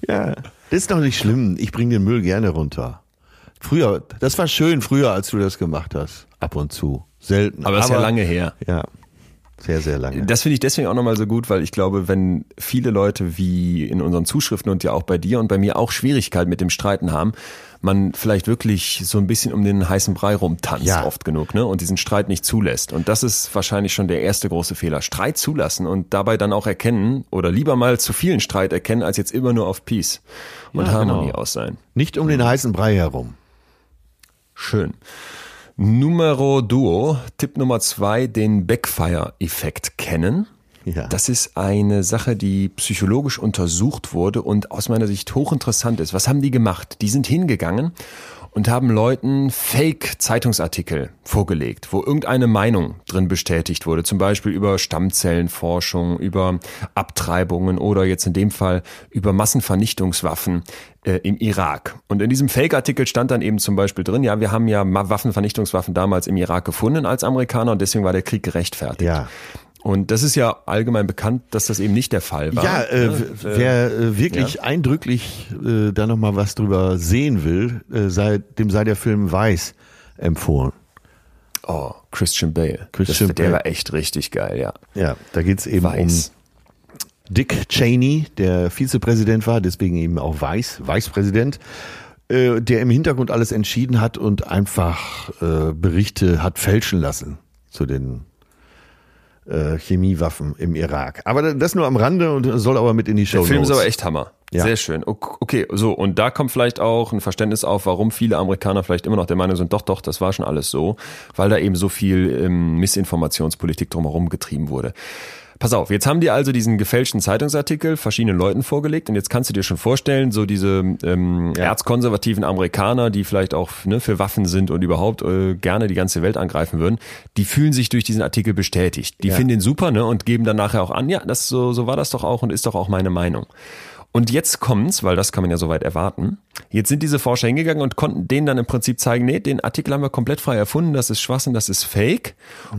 ja, das ist doch nicht schlimm. Ich bringe den Müll gerne runter. Früher, das war schön früher, als du das gemacht hast. Ab und zu. Selten. Aber das ist ja lange her. Ja. Sehr, sehr lange. Das finde ich deswegen auch nochmal so gut, weil ich glaube, wenn viele Leute wie in unseren Zuschriften und ja auch bei dir und bei mir auch Schwierigkeiten mit dem Streiten haben, man vielleicht wirklich so ein bisschen um den heißen Brei rumtanzt ja. oft genug, ne? Und diesen Streit nicht zulässt. Und das ist wahrscheinlich schon der erste große Fehler. Streit zulassen und dabei dann auch erkennen oder lieber mal zu vielen Streit erkennen, als jetzt immer nur auf Peace und ja, Harmonie genau. aus sein. Nicht um den heißen Brei herum. Schön. Numero duo, Tipp Nummer zwei, den Backfire-Effekt kennen. Ja. Das ist eine Sache, die psychologisch untersucht wurde und aus meiner Sicht hochinteressant ist. Was haben die gemacht? Die sind hingegangen und haben Leuten Fake-Zeitungsartikel vorgelegt, wo irgendeine Meinung drin bestätigt wurde, zum Beispiel über Stammzellenforschung, über Abtreibungen oder jetzt in dem Fall über Massenvernichtungswaffen äh, im Irak. Und in diesem Fake-Artikel stand dann eben zum Beispiel drin, ja, wir haben ja Waffenvernichtungswaffen damals im Irak gefunden als Amerikaner und deswegen war der Krieg gerechtfertigt. Ja. Und das ist ja allgemein bekannt, dass das eben nicht der Fall war. Ja, äh, wer äh, wirklich ja. eindrücklich äh, da noch mal was drüber sehen will, äh, sei, dem sei der Film Weiß empfohlen. Oh, Christian Bale. Christian das, der Bale. war echt richtig geil, ja. Ja, da geht's eben Weiß. um Dick Cheney, der Vizepräsident war, deswegen eben auch Weiß, Vicepräsident, äh, der im Hintergrund alles entschieden hat und einfach äh, Berichte hat fälschen lassen zu den äh, Chemiewaffen im Irak. Aber das nur am Rande und soll aber mit in die Show. Der Film ist aber echt Hammer. Ja. Sehr schön. Ok- Okay, so, und da kommt vielleicht auch ein Verständnis auf, warum viele Amerikaner vielleicht immer noch der Meinung sind, doch, doch, das war schon alles so, weil da eben so viel ähm, Missinformationspolitik drumherum getrieben wurde. Pass auf, jetzt haben die also diesen gefälschten Zeitungsartikel verschiedenen Leuten vorgelegt und jetzt kannst du dir schon vorstellen, so diese ähm, erzkonservativen Amerikaner, die vielleicht auch ne, für Waffen sind und überhaupt äh, gerne die ganze Welt angreifen würden, die fühlen sich durch diesen Artikel bestätigt. Die Ja. finden den super ne, und geben dann nachher auch an, ja, das so, so war das doch auch und ist doch auch meine Meinung. Und jetzt kommt's, weil das kann man ja soweit erwarten. Jetzt sind diese Forscher hingegangen und konnten denen dann im Prinzip zeigen, nee, den Artikel haben wir komplett frei erfunden, das ist Schwachsinn, das ist Fake.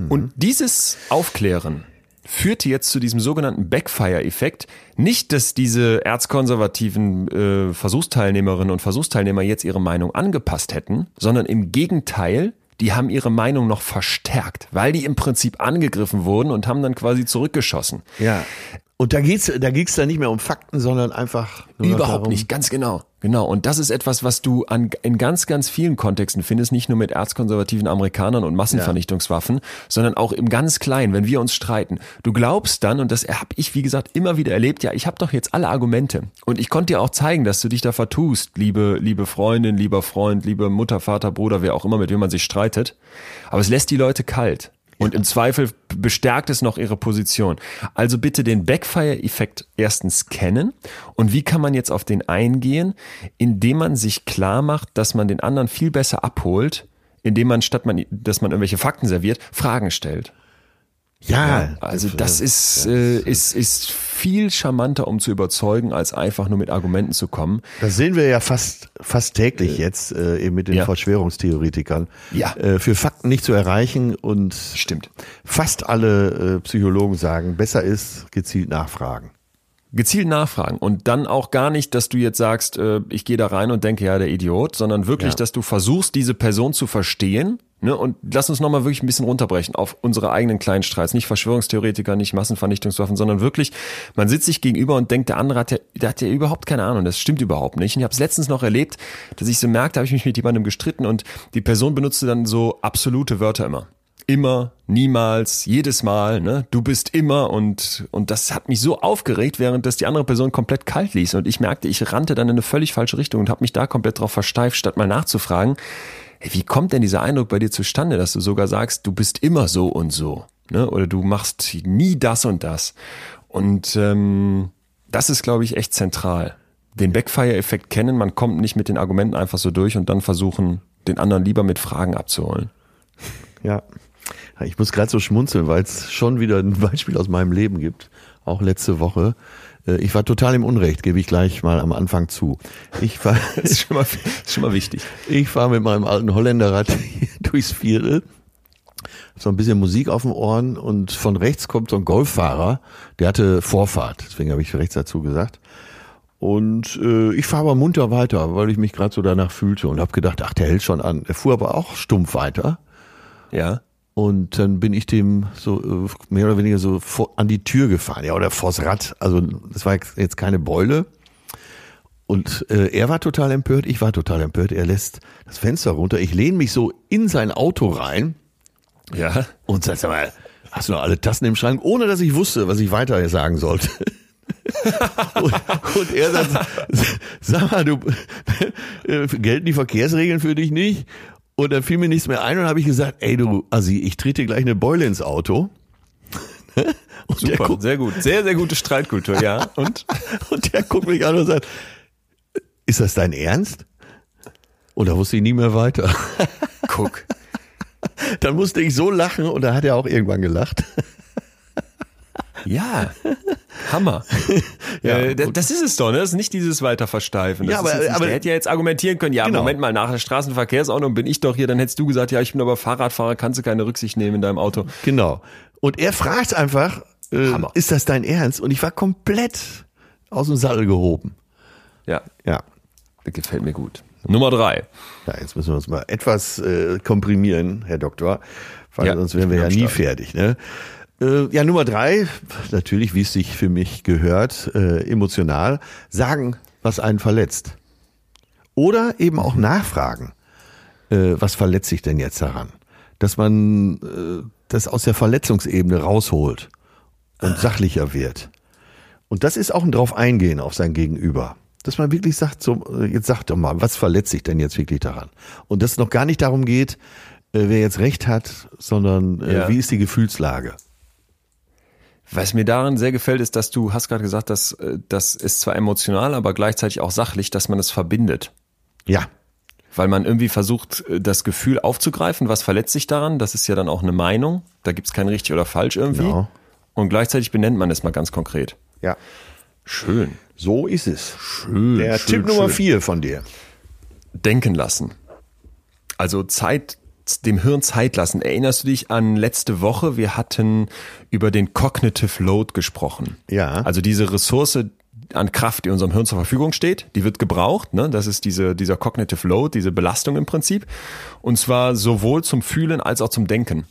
Und dieses Aufklären führte jetzt zu diesem sogenannten Backfire-Effekt. Nicht, dass diese erzkonservativen äh, Versuchsteilnehmerinnen und Versuchsteilnehmer jetzt ihre Meinung angepasst hätten, sondern im Gegenteil, die haben ihre Meinung noch verstärkt, weil die im Prinzip angegriffen wurden und haben dann quasi zurückgeschossen. Ja. Und da geht's, da ging's dann nicht mehr um Fakten, sondern einfach Überhaupt darum, nicht, ganz genau. Genau. Und das ist etwas, was du an, in ganz, ganz vielen Kontexten findest, nicht nur mit erzkonservativen Amerikanern und Massenvernichtungswaffen, sondern auch im ganz Kleinen, wenn wir uns streiten. Du glaubst dann, und das habe ich, wie gesagt, immer wieder erlebt, ja, ich habe doch jetzt alle Argumente. Und ich konnte dir auch zeigen, dass du dich da vertust, liebe, liebe Freundin, lieber Freund, liebe Mutter, Vater, Bruder, wer auch immer, mit wem man sich streitet. Aber es lässt die Leute kalt. Und im Zweifel bestärkt es noch ihre Position. Also bitte den Backfire-Effekt erstens kennen. Und wie kann man jetzt auf den eingehen? Indem man sich klar macht, dass man den anderen viel besser abholt, indem man statt man, dass man irgendwelche Fakten serviert, Fragen stellt. Ja, Also das ist, äh, ist, ist viel charmanter, um zu überzeugen, als einfach nur mit Argumenten zu kommen. Das sehen wir ja fast fast täglich jetzt äh, eben mit den ja. Verschwörungstheoretikern. Ja. Äh, für Fakten nicht zu erreichen und Stimmt. fast alle äh, Psychologen sagen, besser ist gezielt nachfragen. gezielt nachfragen und dann auch gar nicht, dass du jetzt sagst, äh, ich gehe da rein und denke, ja, der Idiot, sondern wirklich, Ja. dass du versuchst, diese Person zu verstehen. Ne? Und lass uns nochmal wirklich ein bisschen runterbrechen auf unsere eigenen kleinen Streits. Nicht Verschwörungstheoretiker, nicht Massenvernichtungswaffen, sondern wirklich, man sitzt sich gegenüber und denkt, der andere hat ja, der hat ja überhaupt keine Ahnung. Das stimmt überhaupt nicht. Und ich habe es letztens noch erlebt, dass ich so merkte, habe ich mich mit jemandem gestritten und die Person benutzte dann so absolute Wörter immer immer, niemals, jedes Mal, ne? Du bist immer und und das hat mich so aufgeregt, während das die andere Person komplett kalt ließ und ich merkte, ich rannte dann in eine völlig falsche Richtung und habe mich da komplett drauf versteift, statt mal nachzufragen, wie kommt denn dieser Eindruck bei dir zustande, dass du sogar sagst, du bist immer so und so, ne? Oder du machst nie das und das. Und ähm, das ist, glaube ich, echt zentral. Den Backfire-Effekt kennen, man kommt nicht mit den Argumenten einfach so durch und dann versuchen, den anderen lieber mit Fragen abzuholen. Ja. Ich muss gerade so schmunzeln, weil es schon wieder ein Beispiel aus meinem Leben gibt. Auch letzte Woche. Äh, Ich war total im Unrecht, gebe ich gleich mal am Anfang zu. Ich war, Das ist schon mal, ist schon mal wichtig. ich fahre mit meinem alten Holländerrad durchs Viertel. So ein bisschen Musik auf den Ohren und von rechts kommt so ein Golffahrer, der hatte Vorfahrt, deswegen habe ich rechts dazu gesagt. Und äh, ich fahre aber munter weiter, weil ich mich gerade so danach fühlte und habe gedacht, ach, der hält schon an. Er fuhr aber auch stumpf weiter. Ja. Und dann bin ich dem so äh, mehr oder weniger so vor, an die Tür gefahren, ja, oder vors Rad. Also das war jetzt keine Beule. Und äh, er war total empört, ich war total empört. Er lässt das Fenster runter. Ich lehne mich so in sein Auto rein Ja. und sagt, sag mal, hast du noch alle Tassen im Schrank? Ohne dass ich wusste, was ich weiter sagen sollte. und, und er sagt, sag mal, du, gelten die Verkehrsregeln für dich nicht? Und dann fiel mir nichts mehr ein und habe ich gesagt, ey du, Assi, ich trete gleich eine Beule ins Auto. und Super, guckt, sehr gut. Sehr, sehr gute Streitkultur, ja. Und? und der guckt mich an und sagt, ist das dein Ernst? Und da wusste ich nie mehr weiter. Guck. Dann musste ich so lachen und da hat er auch irgendwann gelacht. Ja, Hammer. ja, äh, das ist es doch, ne? Das ist nicht dieses Weiterversteifen. Das ja, aber, aber der hätte ja jetzt argumentieren können, ja, genau. Moment mal, nach der Straßenverkehrsordnung bin ich doch hier, dann hättest du gesagt, ja, ich bin aber Fahrradfahrer, kannst du keine Rücksicht nehmen in deinem Auto. Genau. Und er fragt einfach, äh, ist das dein Ernst? Und ich war komplett aus dem Sattel gehoben. Ja. Ja. Das gefällt mir gut. Nummer drei. Ja, jetzt müssen wir uns mal etwas äh, komprimieren, Herr Doktor, weil ja, sonst wären wir ja nie fertig. Ne? Äh, ja, Nummer drei, natürlich, wie es sich für mich gehört, äh, emotional, sagen, was einen verletzt. Oder eben auch nachfragen, äh, was verletzt sich denn jetzt daran? Dass man äh, das aus der Verletzungsebene rausholt und sachlicher wird. Und das ist auch ein drauf eingehen auf sein Gegenüber. Dass man wirklich sagt, so, äh, jetzt sag doch mal, was verletzt sich denn jetzt wirklich daran? Und dass es noch gar nicht darum geht, wer jetzt recht hat, sondern ja. wie ist die Gefühlslage? Was mir daran sehr gefällt, ist, dass du hast gerade gesagt, dass äh, das ist zwar emotional, aber gleichzeitig auch sachlich, dass man es verbindet. Ja. Weil man irgendwie versucht, äh, das Gefühl aufzugreifen, was verletzt sich daran. Das ist ja dann auch eine Meinung. Da gibt es kein richtig oder falsch irgendwie. Genau. Und gleichzeitig benennt man es mal ganz konkret. Ja. Schön. So ist es. Schön. Der schön, Tipp Nummer vier von dir. Denken lassen. Also Zeit dem Hirn Zeit lassen. Erinnerst du dich an letzte Woche? Wir hatten über den Cognitive Load gesprochen. Ja. Also diese Ressource an Kraft, die unserem Hirn zur Verfügung steht, die wird gebraucht. Ne? Das ist diese, dieser Cognitive Load, diese Belastung im Prinzip. Und zwar sowohl zum Fühlen als auch zum Denken.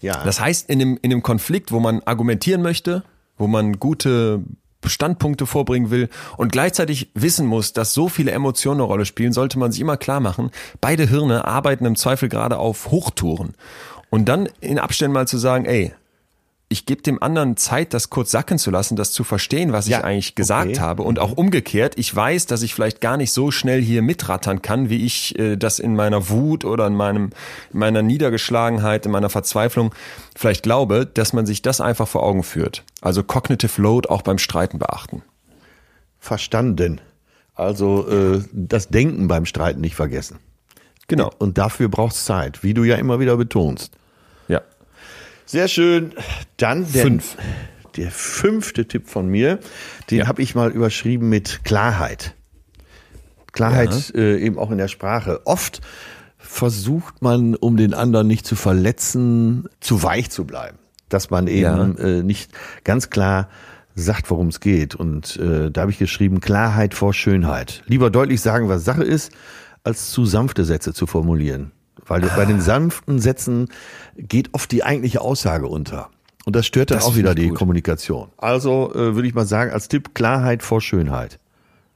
Ja. Das heißt, in einem, in einem Konflikt, wo man argumentieren möchte, wo man gute Standpunkte vorbringen will und gleichzeitig wissen muss, dass so viele Emotionen eine Rolle spielen, sollte man sich immer klar machen, beide Hirne arbeiten im Zweifel gerade auf Hochtouren. Und dann in Abständen mal zu sagen, ey, ich gebe dem anderen Zeit, das kurz sacken zu lassen, das zu verstehen, was ja, ich eigentlich gesagt okay. habe. Und auch umgekehrt, ich weiß, dass ich vielleicht gar nicht so schnell hier mitrattern kann, wie ich äh, das in meiner Wut oder in meinem, in meiner Niedergeschlagenheit, in meiner Verzweiflung vielleicht glaube, dass man sich das einfach vor Augen führt. Also Cognitive Load auch beim Streiten beachten. Verstanden. Also äh, das Denken beim Streiten nicht vergessen. Genau. Und dafür braucht es Zeit, wie du ja immer wieder betonst. Sehr schön. Dann der, Fünf. der fünfte Tipp von mir, den ja. habe ich mal überschrieben mit Klarheit. Klarheit ja. äh, eben auch in der Sprache. Oft versucht man, um den anderen nicht zu verletzen, zu weich zu bleiben. Dass man eben ja. äh, nicht ganz klar sagt, worum es geht. Und äh, da habe ich geschrieben, Klarheit vor Schönheit. Lieber deutlich sagen, was Sache ist, als zu sanfte Sätze zu formulieren. Weil bei den sanften Sätzen geht oft die eigentliche Aussage unter. Und das stört dann das auch wieder die gut. Kommunikation. Also äh, würde ich mal sagen, als Tipp Klarheit vor Schönheit.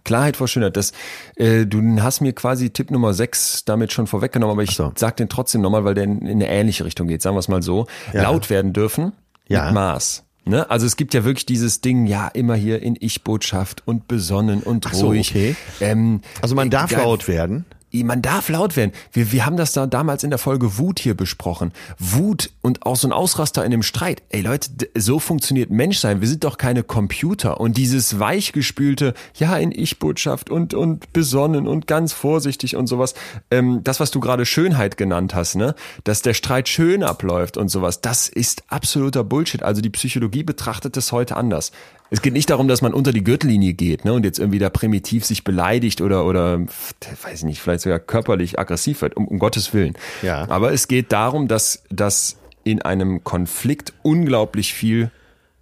Klarheit vor Schönheit. Das, äh, du hast mir quasi Tipp Nummer 6 damit schon vorweggenommen, aber ich so. sag den trotzdem nochmal, weil der in, in eine ähnliche Richtung geht. Sagen wir es mal so. Ja. Laut werden dürfen ja. mit Maß. Ne? Also es gibt ja wirklich dieses Ding, ja, immer hier in Ich-Botschaft und besonnen und ruhig. So, okay. Ähm, also man darf laut werden man darf laut werden. Wir, wir haben das da damals in der Folge Wut hier besprochen. Wut und auch so ein Ausraster in einem Streit. Ey Leute, so funktioniert Menschsein. Wir sind doch keine Computer. Und dieses weichgespülte, ja, in Ich-Botschaft und, und besonnen und ganz vorsichtig und sowas. Ähm, das, was du gerade Schönheit genannt hast, ne? Dass der Streit schön abläuft und sowas, das ist absoluter Bullshit. Also die Psychologie betrachtet das heute anders. Es geht nicht darum, dass man unter die Gürtellinie geht ne, und jetzt irgendwie da primitiv sich beleidigt oder, oder weiß ich nicht, vielleicht sogar körperlich aggressiv wird, um, um Gottes Willen. Ja. Aber es geht darum, dass, dass in einem Konflikt unglaublich viel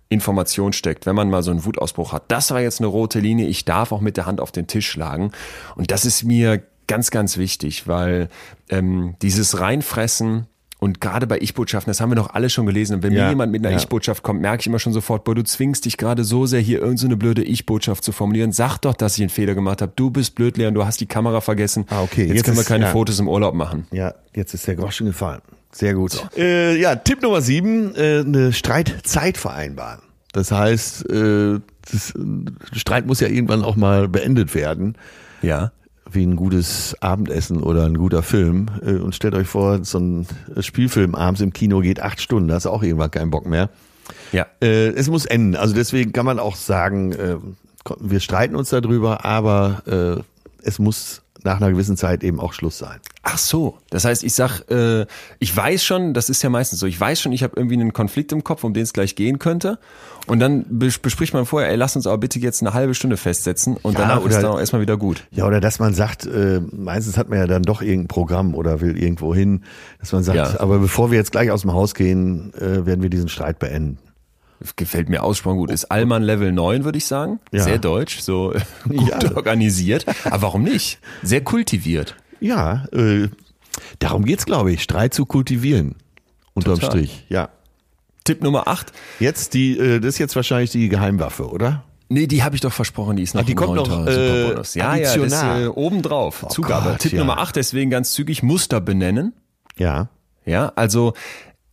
Information steckt, wenn man mal so einen Wutausbruch hat. Das war jetzt eine rote Linie, ich darf auch mit der Hand auf den Tisch schlagen. Und das ist mir ganz, ganz wichtig, weil ähm, dieses Reinfressen und gerade bei Ich-Botschaften, das haben wir doch alle schon gelesen. Und wenn ja, mir jemand mit einer ja. Ich-Botschaft kommt, merke ich immer schon sofort, boah, du zwingst dich gerade so sehr, hier irgendeine so blöde Ich-Botschaft zu formulieren. Sag doch, dass ich einen Fehler gemacht habe. Du bist blöd, Leon, du hast die Kamera vergessen. Ah, okay. Jetzt, jetzt können wir keine ja. Fotos im Urlaub machen. Ja, jetzt ist der Groschen gefallen. Sehr gut. So. Äh, ja, Tipp Nummer sieben, äh, eine Streitzeit vereinbaren. Das heißt, äh, das, Streit muss ja irgendwann auch mal beendet werden. Ja. Wie ein gutes Abendessen oder ein guter Film. Äh, und stellt euch vor, so ein Spielfilm abends im Kino geht acht Stunden, da hast du auch irgendwann keinen Bock mehr. Ja. Äh, es muss enden. Also deswegen kann man auch sagen, äh, wir streiten uns darüber, aber es muss nach einer gewissen Zeit eben auch Schluss sein. Ach so, das heißt, ich sag, äh, ich weiß schon, das ist ja meistens so, ich weiß schon, ich habe irgendwie einen Konflikt im Kopf, um den es gleich gehen könnte. Und dann bespricht man vorher, ey, lass uns aber bitte jetzt eine halbe Stunde festsetzen und ja, danach oder, ist dann auch erstmal wieder gut. Ja, oder dass man sagt, äh, meistens hat man ja dann doch irgendein Programm oder will irgendwo hin, dass man sagt, ja. aber bevor wir jetzt gleich aus dem Haus gehen, äh, werden wir diesen Streit beenden. Gefällt mir aussprung gut. Ist Allmann Level 9, würde ich sagen. Ja. Sehr deutsch, so gut organisiert. Aber warum nicht? Sehr kultiviert. Ja, äh, darum geht's, glaube ich. Streit zu kultivieren. Unterm Total. Strich, ja. Tipp Nummer 8. Jetzt die, äh, das ist jetzt wahrscheinlich die Geheimwaffe, oder? Nee, die habe ich doch versprochen, die ist noch Ach, die kommt noch äh, Ja, ja, das äh, obendrauf. Oh Zugabe. Gott, Tipp ja. Nummer 8, deswegen ganz zügig Muster benennen. Ja. Ja, also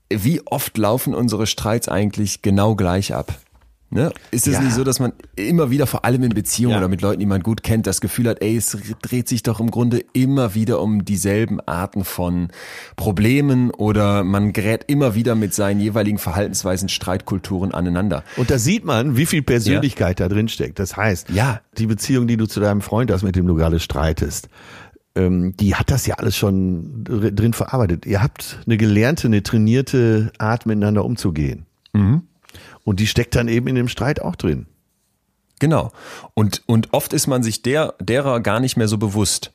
wie oft laufen unsere Streits eigentlich genau gleich ab? Ne? Ist es ja. nicht so, dass man immer wieder, vor allem in Beziehungen ja. oder mit Leuten, die man gut kennt, das Gefühl hat, ey, es dreht sich doch im Grunde immer wieder um dieselben Arten von Problemen oder man gerät immer wieder mit seinen jeweiligen Verhaltensweisen, Streitkulturen aneinander. Und da sieht man, wie viel Persönlichkeit ja. da drin steckt. Das heißt, ja. die Beziehung, die du zu deinem Freund hast, mit dem du gerade streitest, ähm, die hat das ja alles schon drin verarbeitet. Ihr habt eine gelernte, eine trainierte Art, miteinander umzugehen. Mhm. Und die steckt dann eben in dem Streit auch drin. Genau. Und, und oft ist man sich der, derer gar nicht mehr so bewusst.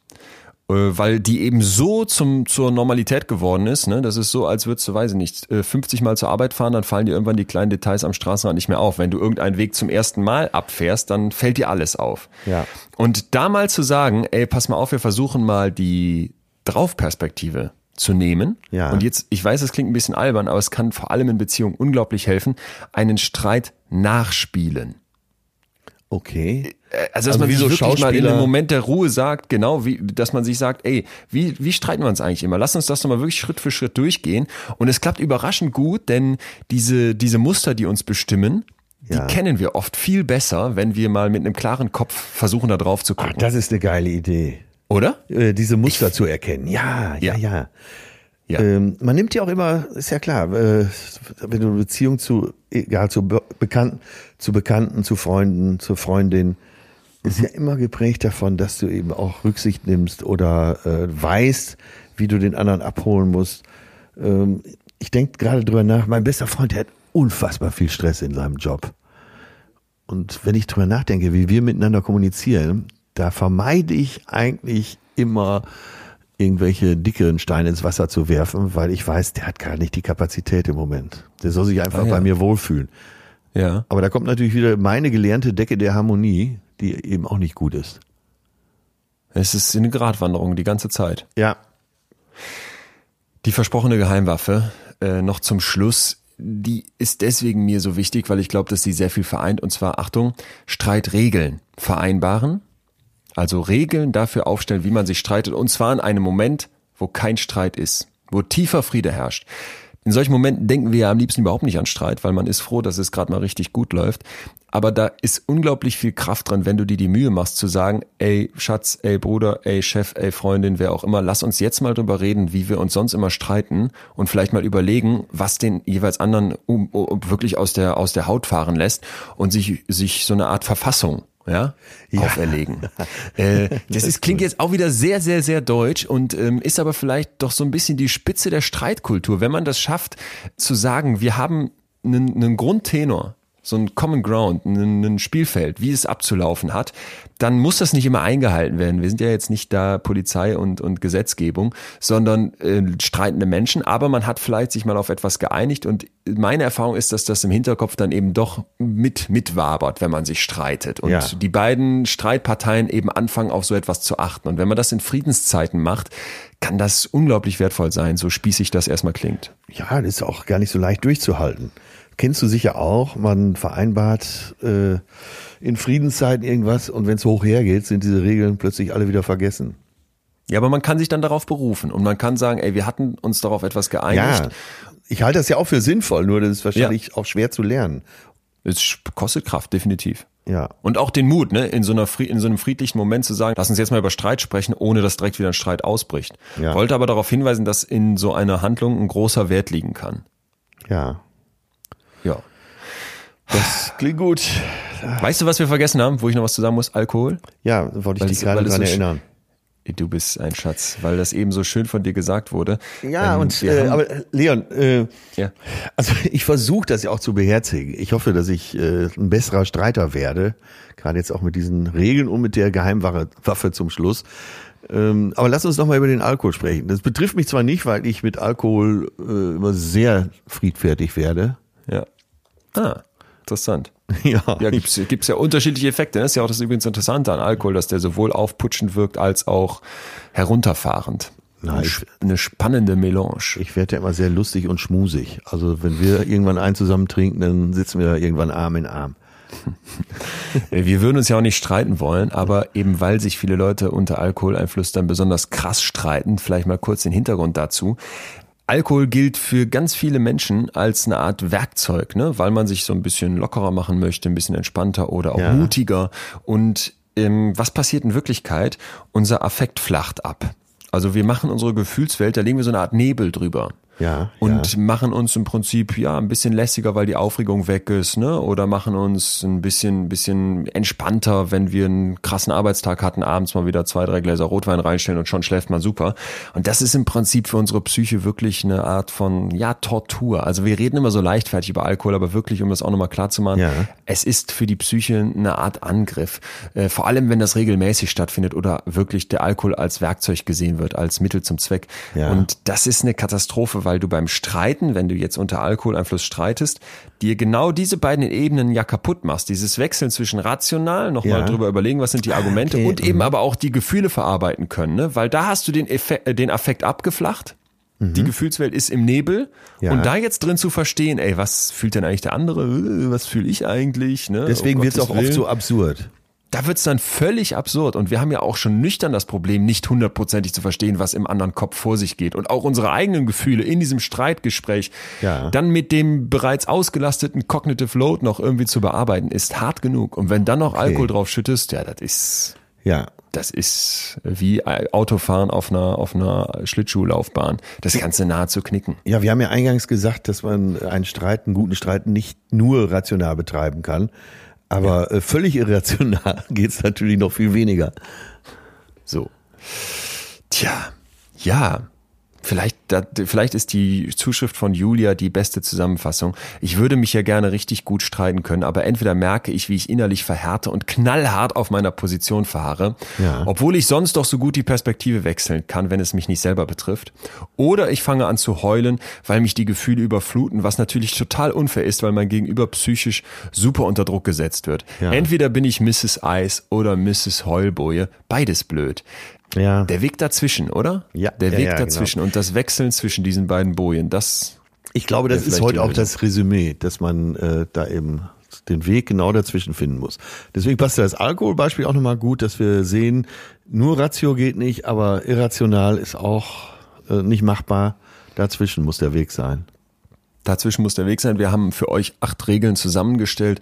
Äh, weil die eben so zum, zur Normalität geworden ist. Ne? Das ist so, als würdest du, weiß ich nicht, 50 äh, Mal zur Arbeit fahren, dann fallen dir irgendwann die kleinen Details am Straßenrand nicht mehr auf. Wenn du irgendeinen Weg zum ersten Mal abfährst, dann fällt dir alles auf. Ja. Und da mal zu sagen, ey, pass mal auf, wir versuchen mal die Draufperspektive zu nehmen. Ja. Und jetzt, ich weiß, es klingt ein bisschen albern, aber es kann vor allem in Beziehungen unglaublich helfen, einen Streit nachspielen. Okay. Äh, also, dass also man sich so wirklich mal in einem Moment der Ruhe sagt, genau, wie, dass man sich sagt, ey, wie, wie streiten wir uns eigentlich immer? Lass uns das doch mal wirklich Schritt für Schritt durchgehen. Und es klappt überraschend gut, denn diese, diese Muster, die uns bestimmen, ja. die kennen wir oft viel besser, wenn wir mal mit einem klaren Kopf versuchen, da drauf zu gucken. Ach, das ist eine geile Idee. Oder? Äh, diese Muster ich, zu erkennen. Ja, ja, ja. ja. Ja. Ähm, man nimmt ja auch immer, ist ja klar, äh, wenn du eine Beziehung zu, egal, zu Bekannten, zu Bekannten, zu Freunden, zu Freundin, ist ja immer geprägt davon, dass du eben auch Rücksicht nimmst oder äh, weißt, wie du den anderen abholen musst. Ähm, ich denke gerade drüber nach, mein bester Freund, der hat unfassbar viel Stress in seinem Job. Und wenn ich drüber nachdenke, wie wir miteinander kommunizieren, da vermeide ich eigentlich immer irgendwelche dickeren Steine ins Wasser zu werfen, weil ich weiß, der hat gar nicht die Kapazität im Moment. Der soll sich einfach ah, ja. bei mir wohlfühlen. Ja. Aber da kommt natürlich wieder meine gelernte Decke der Harmonie, die eben auch nicht gut ist. Es ist eine Gratwanderung die ganze Zeit. Ja. Die versprochene Geheimwaffe, äh, noch zum Schluss, die ist deswegen mir so wichtig, weil ich glaube, dass sie sehr viel vereint. Und zwar, Achtung, Streitregeln vereinbaren. Also Regeln dafür aufstellen, wie man sich streitet. Und zwar in einem Moment, wo kein Streit ist, wo tiefer Friede herrscht. In solchen Momenten denken wir ja am liebsten überhaupt nicht an Streit, weil man ist froh, dass es gerade mal richtig gut läuft. Aber da ist unglaublich viel Kraft dran, wenn du dir die Mühe machst zu sagen, ey Schatz, ey Bruder, ey Chef, ey Freundin, wer auch immer, lass uns jetzt mal drüber reden, wie wir uns sonst immer streiten und vielleicht mal überlegen, was den jeweils anderen wirklich aus der, aus der Haut fahren lässt und sich, sich so eine Art Verfassung ja, ja. auferlegen. äh, das ist, klingt jetzt auch wieder sehr, sehr, sehr deutsch und ähm, ist aber vielleicht doch so ein bisschen die Spitze der Streitkultur. Wenn man das schafft, zu sagen, wir haben einen, einen Grundtenor, so ein Common Ground, ein, ein Spielfeld, wie es abzulaufen hat, dann muss das nicht immer eingehalten werden. Wir sind ja jetzt nicht da Polizei und, und Gesetzgebung, sondern äh, streitende Menschen, aber man hat vielleicht sich mal auf etwas geeinigt und meine Erfahrung ist, dass das im Hinterkopf dann eben doch mit mitwabert, wenn man sich streitet und ja. die beiden Streitparteien eben anfangen auf so etwas zu achten und wenn man das in Friedenszeiten macht, kann das unglaublich wertvoll sein, so spießig das erstmal klingt. Ja, das ist auch gar nicht so leicht durchzuhalten kennst du sicher auch, man vereinbart äh, in Friedenszeiten irgendwas und wenn es hoch hergeht, sind diese Regeln plötzlich alle wieder vergessen. Ja, aber man kann sich dann darauf berufen und man kann sagen, ey, wir hatten uns darauf etwas geeinigt. Ja, ich halte das ja auch für sinnvoll, nur das ist wahrscheinlich ja. auch schwer zu lernen. Es kostet Kraft, definitiv. Ja. Und auch den Mut, ne, in so einer in so einem friedlichen Moment zu sagen, lass uns jetzt mal über Streit sprechen, ohne dass direkt wieder ein Streit ausbricht. Ja. Wollte aber darauf hinweisen, dass in so einer Handlung ein großer Wert liegen kann. Ja. Ja. Das klingt gut. Weißt du, was wir vergessen haben, wo ich noch was zu sagen muss? Alkohol? Ja, wollte ich dich gerade so sch- erinnern. Du bist ein Schatz, weil das eben so schön von dir gesagt wurde. Ja, Ähm, und äh, aber äh, Leon, äh, ja. also ich versuche das ja auch zu beherzigen. Ich hoffe, dass ich äh, ein besserer Streiter werde, gerade jetzt auch mit diesen Regeln und mit der Geheimwaffe Waffe zum Schluss. Ähm, aber lass uns noch mal über den Alkohol sprechen. Das betrifft mich zwar nicht, weil ich mit Alkohol äh, immer sehr friedfertig werde. Ja. Ah, interessant. Ja, Ja, gibt's, gibt's ja unterschiedliche Effekte. ne? Das ist ja auch das übrigens Interessante an Alkohol, dass der sowohl aufputschend wirkt als auch herunterfahrend. Nein, Eine ich- sp- Eine spannende Melange. ich werde ja immer sehr lustig und schmusig. Also wenn wir irgendwann einen zusammen trinken, dann sitzen wir irgendwann Arm in Arm. Wir würden uns ja auch nicht streiten wollen, aber eben weil sich viele Leute unter Alkoholeinfluss dann besonders krass streiten, vielleicht mal kurz den Hintergrund dazu. Alkohol gilt für ganz viele Menschen als eine Art Werkzeug, ne? weil man sich so ein bisschen lockerer machen möchte, ein bisschen entspannter oder auch Ja. mutiger. Und ähm, was passiert in Wirklichkeit? Unser Affekt flacht ab. Also wir machen unsere Gefühlswelt, da legen wir so eine Art Nebel drüber. Ja, Und ja. machen uns im Prinzip ja ein bisschen lässiger, weil die Aufregung weg ist, ne? Oder machen uns ein bisschen, bisschen entspannter, wenn wir einen krassen Arbeitstag hatten, abends mal wieder zwei, drei Gläser Rotwein reinstellen und schon schläft man super. Und das ist im Prinzip für unsere Psyche wirklich eine Art von ja Tortur. Also wir reden immer so leichtfertig über Alkohol, aber wirklich, um das auch nochmal klar zu machen, Ja. es ist für die Psyche eine Art Angriff. Äh, vor allem, wenn das regelmäßig stattfindet oder wirklich der Alkohol als Werkzeug gesehen wird, als Mittel zum Zweck. Und das ist eine Katastrophe, weil du beim Streiten, wenn du jetzt unter Alkoholeinfluss streitest, dir genau diese beiden Ebenen ja kaputt machst. Dieses Wechseln zwischen rational, nochmal Ja. drüber überlegen, was sind die Argumente Okay, und eben aber auch die Gefühle verarbeiten können, ne? weil da hast du den, Effekt, äh, den Affekt abgeflacht. Die Gefühlswelt ist im Nebel Mhm. Ja. und da jetzt drin zu verstehen, ey, was fühlt denn eigentlich der andere? Äh, Was fühle ich eigentlich? Ne? Deswegen Um wird es auch Gottes oft Willen. so absurd. Da wird's dann völlig absurd. Und wir haben ja auch schon nüchtern das Problem, nicht hundertprozentig zu verstehen, was im anderen Kopf vor sich geht. Und auch unsere eigenen Gefühle in diesem Streitgespräch Ja. dann mit dem bereits ausgelasteten Cognitive Load noch irgendwie zu bearbeiten, ist hart genug. Und wenn dann noch Alkohol drauf schüttest, ja, das ist, Ja. das ist wie Autofahren auf einer, auf einer Schlittschuhlaufbahn. Das du nahezu knicken. Ja, wir haben ja eingangs gesagt, dass man einen Streit, einen guten Streit nicht nur rational betreiben kann. Aber äh, völlig irrational geht's natürlich noch viel weniger. So. Tja, ja. Vielleicht, da, vielleicht ist die Zuschrift von Julia die beste Zusammenfassung. Ich würde mich ja gerne richtig gut streiten können, aber entweder merke ich, wie ich innerlich verhärte und knallhart auf meiner Position verharre, Ja. obwohl ich sonst doch so gut die Perspektive wechseln kann, wenn es mich nicht selber betrifft. Oder ich fange an zu heulen, weil mich die Gefühle überfluten, was natürlich total unfair ist, weil mein Gegenüber psychisch super unter Druck gesetzt wird. Ja. Entweder bin ich Mrs. Eis oder Mrs. Heulboje, beides blöd. Ja. Der Weg dazwischen, oder? Ja, Der ja, Weg ja, dazwischen und das Wechseln zwischen diesen beiden Bojen, das Ich glaube, das Ja, ist heute auch das Resümee, dass man äh, da eben den Weg genau dazwischen finden muss. Deswegen passt das Alkoholbeispiel auch nochmal gut, dass wir sehen, nur Ratio geht nicht, aber irrational ist auch äh, nicht machbar. Dazwischen muss der Weg sein. Dazwischen muss der Weg sein. Wir haben für euch acht Regeln zusammengestellt,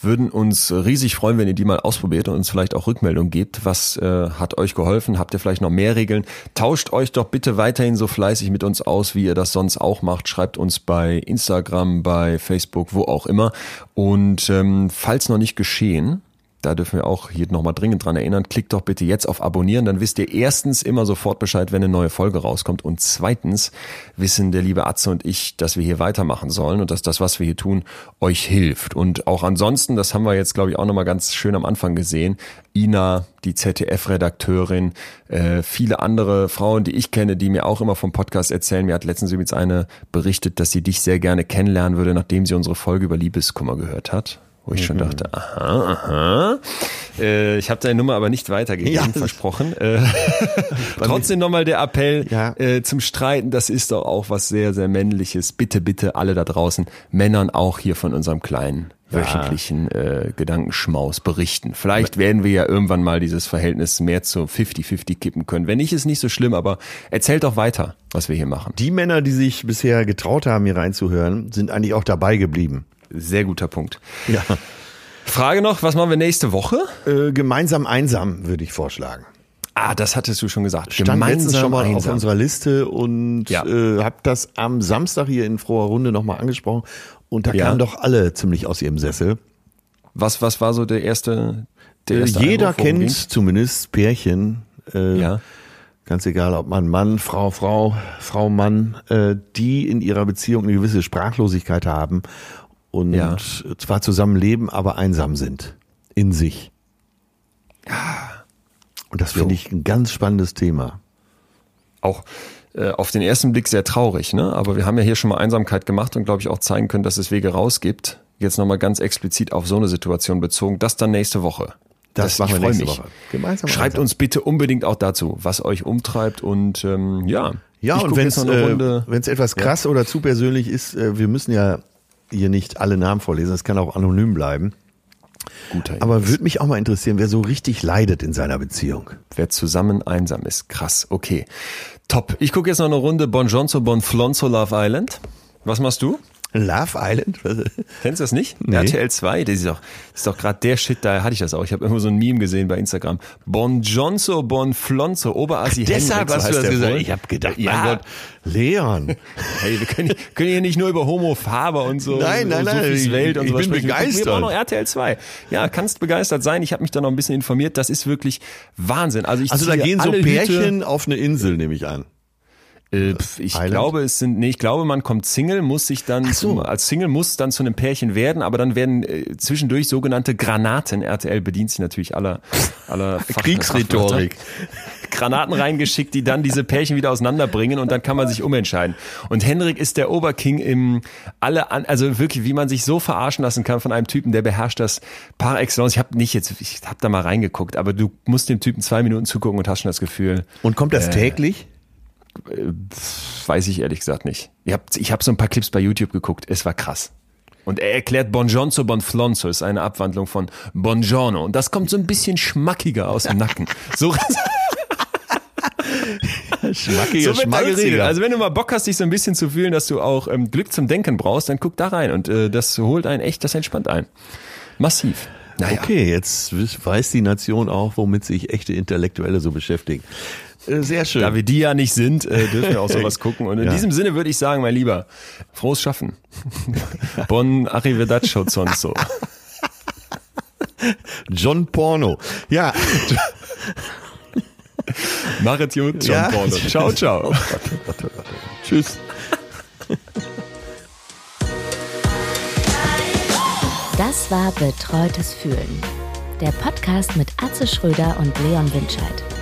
würden uns riesig freuen, wenn ihr die mal ausprobiert und uns vielleicht auch Rückmeldung gebt. Was äh, hat euch geholfen? Habt ihr vielleicht noch mehr Regeln? Tauscht euch doch bitte weiterhin so fleißig mit uns aus, wie ihr das sonst auch macht. Schreibt uns bei Instagram, bei Facebook, wo auch immer. Und ähm, falls noch nicht geschehen, da dürfen wir auch hier nochmal dringend dran erinnern, klickt doch bitte jetzt auf Abonnieren, dann wisst ihr erstens immer sofort Bescheid, wenn eine neue Folge rauskommt und zweitens wissen der liebe Atze und ich, dass wir hier weitermachen sollen und dass das, was wir hier tun, euch hilft. Und auch ansonsten, das haben wir jetzt, glaube ich, auch nochmal ganz schön am Anfang gesehen, Ina, die ZDF-Redakteurin, äh, viele andere Frauen, die ich kenne, die mir auch immer vom Podcast erzählen. Mir hat letztens übrigens eine berichtet, dass sie dich sehr gerne kennenlernen würde, nachdem sie unsere Folge über Liebeskummer gehört hat. Wo ich schon dachte, aha, aha. Äh, ich habe deine Nummer aber nicht weitergegeben, Ja. versprochen. Äh, trotzdem nochmal der Appell Ja. äh, zum Streiten, das ist doch auch was sehr, sehr Männliches. Bitte, bitte alle da draußen, Männern auch hier von unserem kleinen wöchentlichen äh, Gedankenschmaus berichten. Vielleicht werden wir ja irgendwann mal dieses Verhältnis mehr zu 50-50 kippen können. Wenn nicht, ist nicht so schlimm, aber erzählt doch weiter, was wir hier machen. Die Männer, die sich bisher getraut haben, hier reinzuhören, sind eigentlich auch dabei geblieben. Sehr guter Punkt. Ja. Frage noch, was machen wir nächste Woche? Äh, gemeinsam einsam, würde ich vorschlagen. Ah, das hattest du schon gesagt. Stand letztens schon mal einsam. auf unserer Liste und ja. äh, habe das am Samstag hier in froher Runde nochmal angesprochen. Und da ja. kamen doch alle ziemlich aus ihrem Sessel. Was, was war so der erste? Der äh, erste Jeder Einwurf, kennt zumindest Pärchen. Äh, ja. Ganz egal, ob man Mann, Frau, Frau, Frau, Mann, äh, die in ihrer Beziehung eine gewisse Sprachlosigkeit haben und ja. zwar zusammen leben, aber einsam sind in sich. Ja. Und das finde ich ein ganz spannendes Thema. Auch äh, auf den ersten Blick sehr traurig, ne? Aber wir haben ja hier schon mal Einsamkeit gemacht und glaube ich auch zeigen können, dass es Wege raus gibt. Jetzt nochmal ganz explizit auf so eine Situation bezogen. Das dann nächste Woche. Das, das machen wir nächste mich. Woche. Gemeinsam Schreibt uns bitte unbedingt auch dazu, was euch umtreibt und ähm, ja. Ja, und wenn es äh, etwas krass ja. oder zu persönlich ist, äh, wir müssen ja hier nicht alle Namen vorlesen, es kann auch anonym bleiben. Guter Aber würde mich auch mal interessieren, wer so richtig leidet in seiner Beziehung. Wer zusammen einsam ist. Krass, okay. Top. Ich gucke jetzt noch eine Runde Bon Johnso, Bon Flonzo, Love Island. Was machst du? Love Island? Kennst du das nicht? Nee. RTL 2, das ist doch, ist doch gerade der Shit, da hatte ich das auch. Ich habe irgendwo so ein Meme gesehen bei Instagram. Bon Johnso, Bon Flonzo, Oberassi Deshalb hast du das gesagt. Ich habe gedacht, ja. mein Gott, Leon. Hey, wir können, können hier nicht nur über Homofarbe und so. Nein, nein, nein. Sophies Welt und ich bin sprechen. begeistert. Wir auch noch RTL 2. Ja, kannst begeistert sein. Ich habe mich da noch ein bisschen informiert. Das ist wirklich Wahnsinn. Also, ich also da gehen so Pärchen Hüte. auf eine Insel, nehme ich an. Äh, ich Island? glaube, es sind, nee, ich glaube, man kommt Single, muss sich dann, so. zum, als Single muss dann zu einem Pärchen werden, aber dann werden äh, zwischendurch sogenannte Granaten, RTL bedient sich natürlich aller, aller Kriegsrhetorik. Granaten reingeschickt, die dann diese Pärchen wieder auseinanderbringen und dann kann man sich umentscheiden. Und Henrik ist der Oberking im alle an, also wirklich, wie man sich so verarschen lassen kann von einem Typen, der beherrscht das par excellence. Ich habe nicht jetzt, ich habe da mal reingeguckt, aber du musst dem Typen zwei Minuten zugucken und hast schon das Gefühl. Und kommt das äh, täglich? Äh, weiß ich ehrlich gesagt nicht. Ich habe ich hab so ein paar Clips bei YouTube geguckt. Es war krass. Und er erklärt Bonjonzo Bonflonzo ist eine Abwandlung von Bongiorno. Und das kommt so ein bisschen schmackiger aus dem Nacken. So, Schmackiger so geredet. Also wenn du mal Bock hast, dich so ein bisschen zu fühlen, dass du auch ähm, Glück zum Denken brauchst, dann guck da rein. Und äh, das holt einen echt, das entspannt ein. Massiv. Naja. Okay, jetzt weiß die Nation auch, womit sich echte Intellektuelle so beschäftigen. Äh, sehr schön. Da wir die ja nicht sind, äh, dürfen wir auch sowas gucken. Und in ja. diesem Sinne würde ich sagen, mein Lieber, frohes Schaffen. Bon arrivederci sonso. John Porno. Ja. Machet gut, John ja. Porno. Ciao, ciao. Oh Gott, oh Gott. Tschüss. Das war Betreutes Fühlen. Der Podcast mit Atze Schröder und Leon Winscheid.